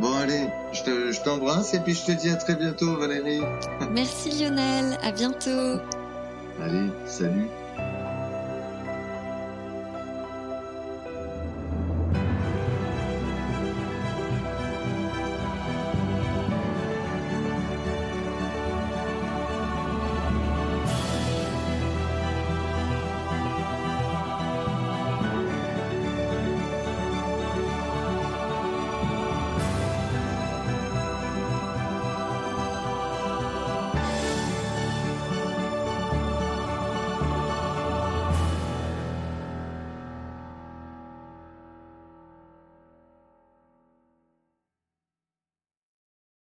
B: Bon allez, je t'embrasse et puis je te dis à très bientôt Valérie.
C: Merci Lionel, à bientôt.
B: Allez, salut.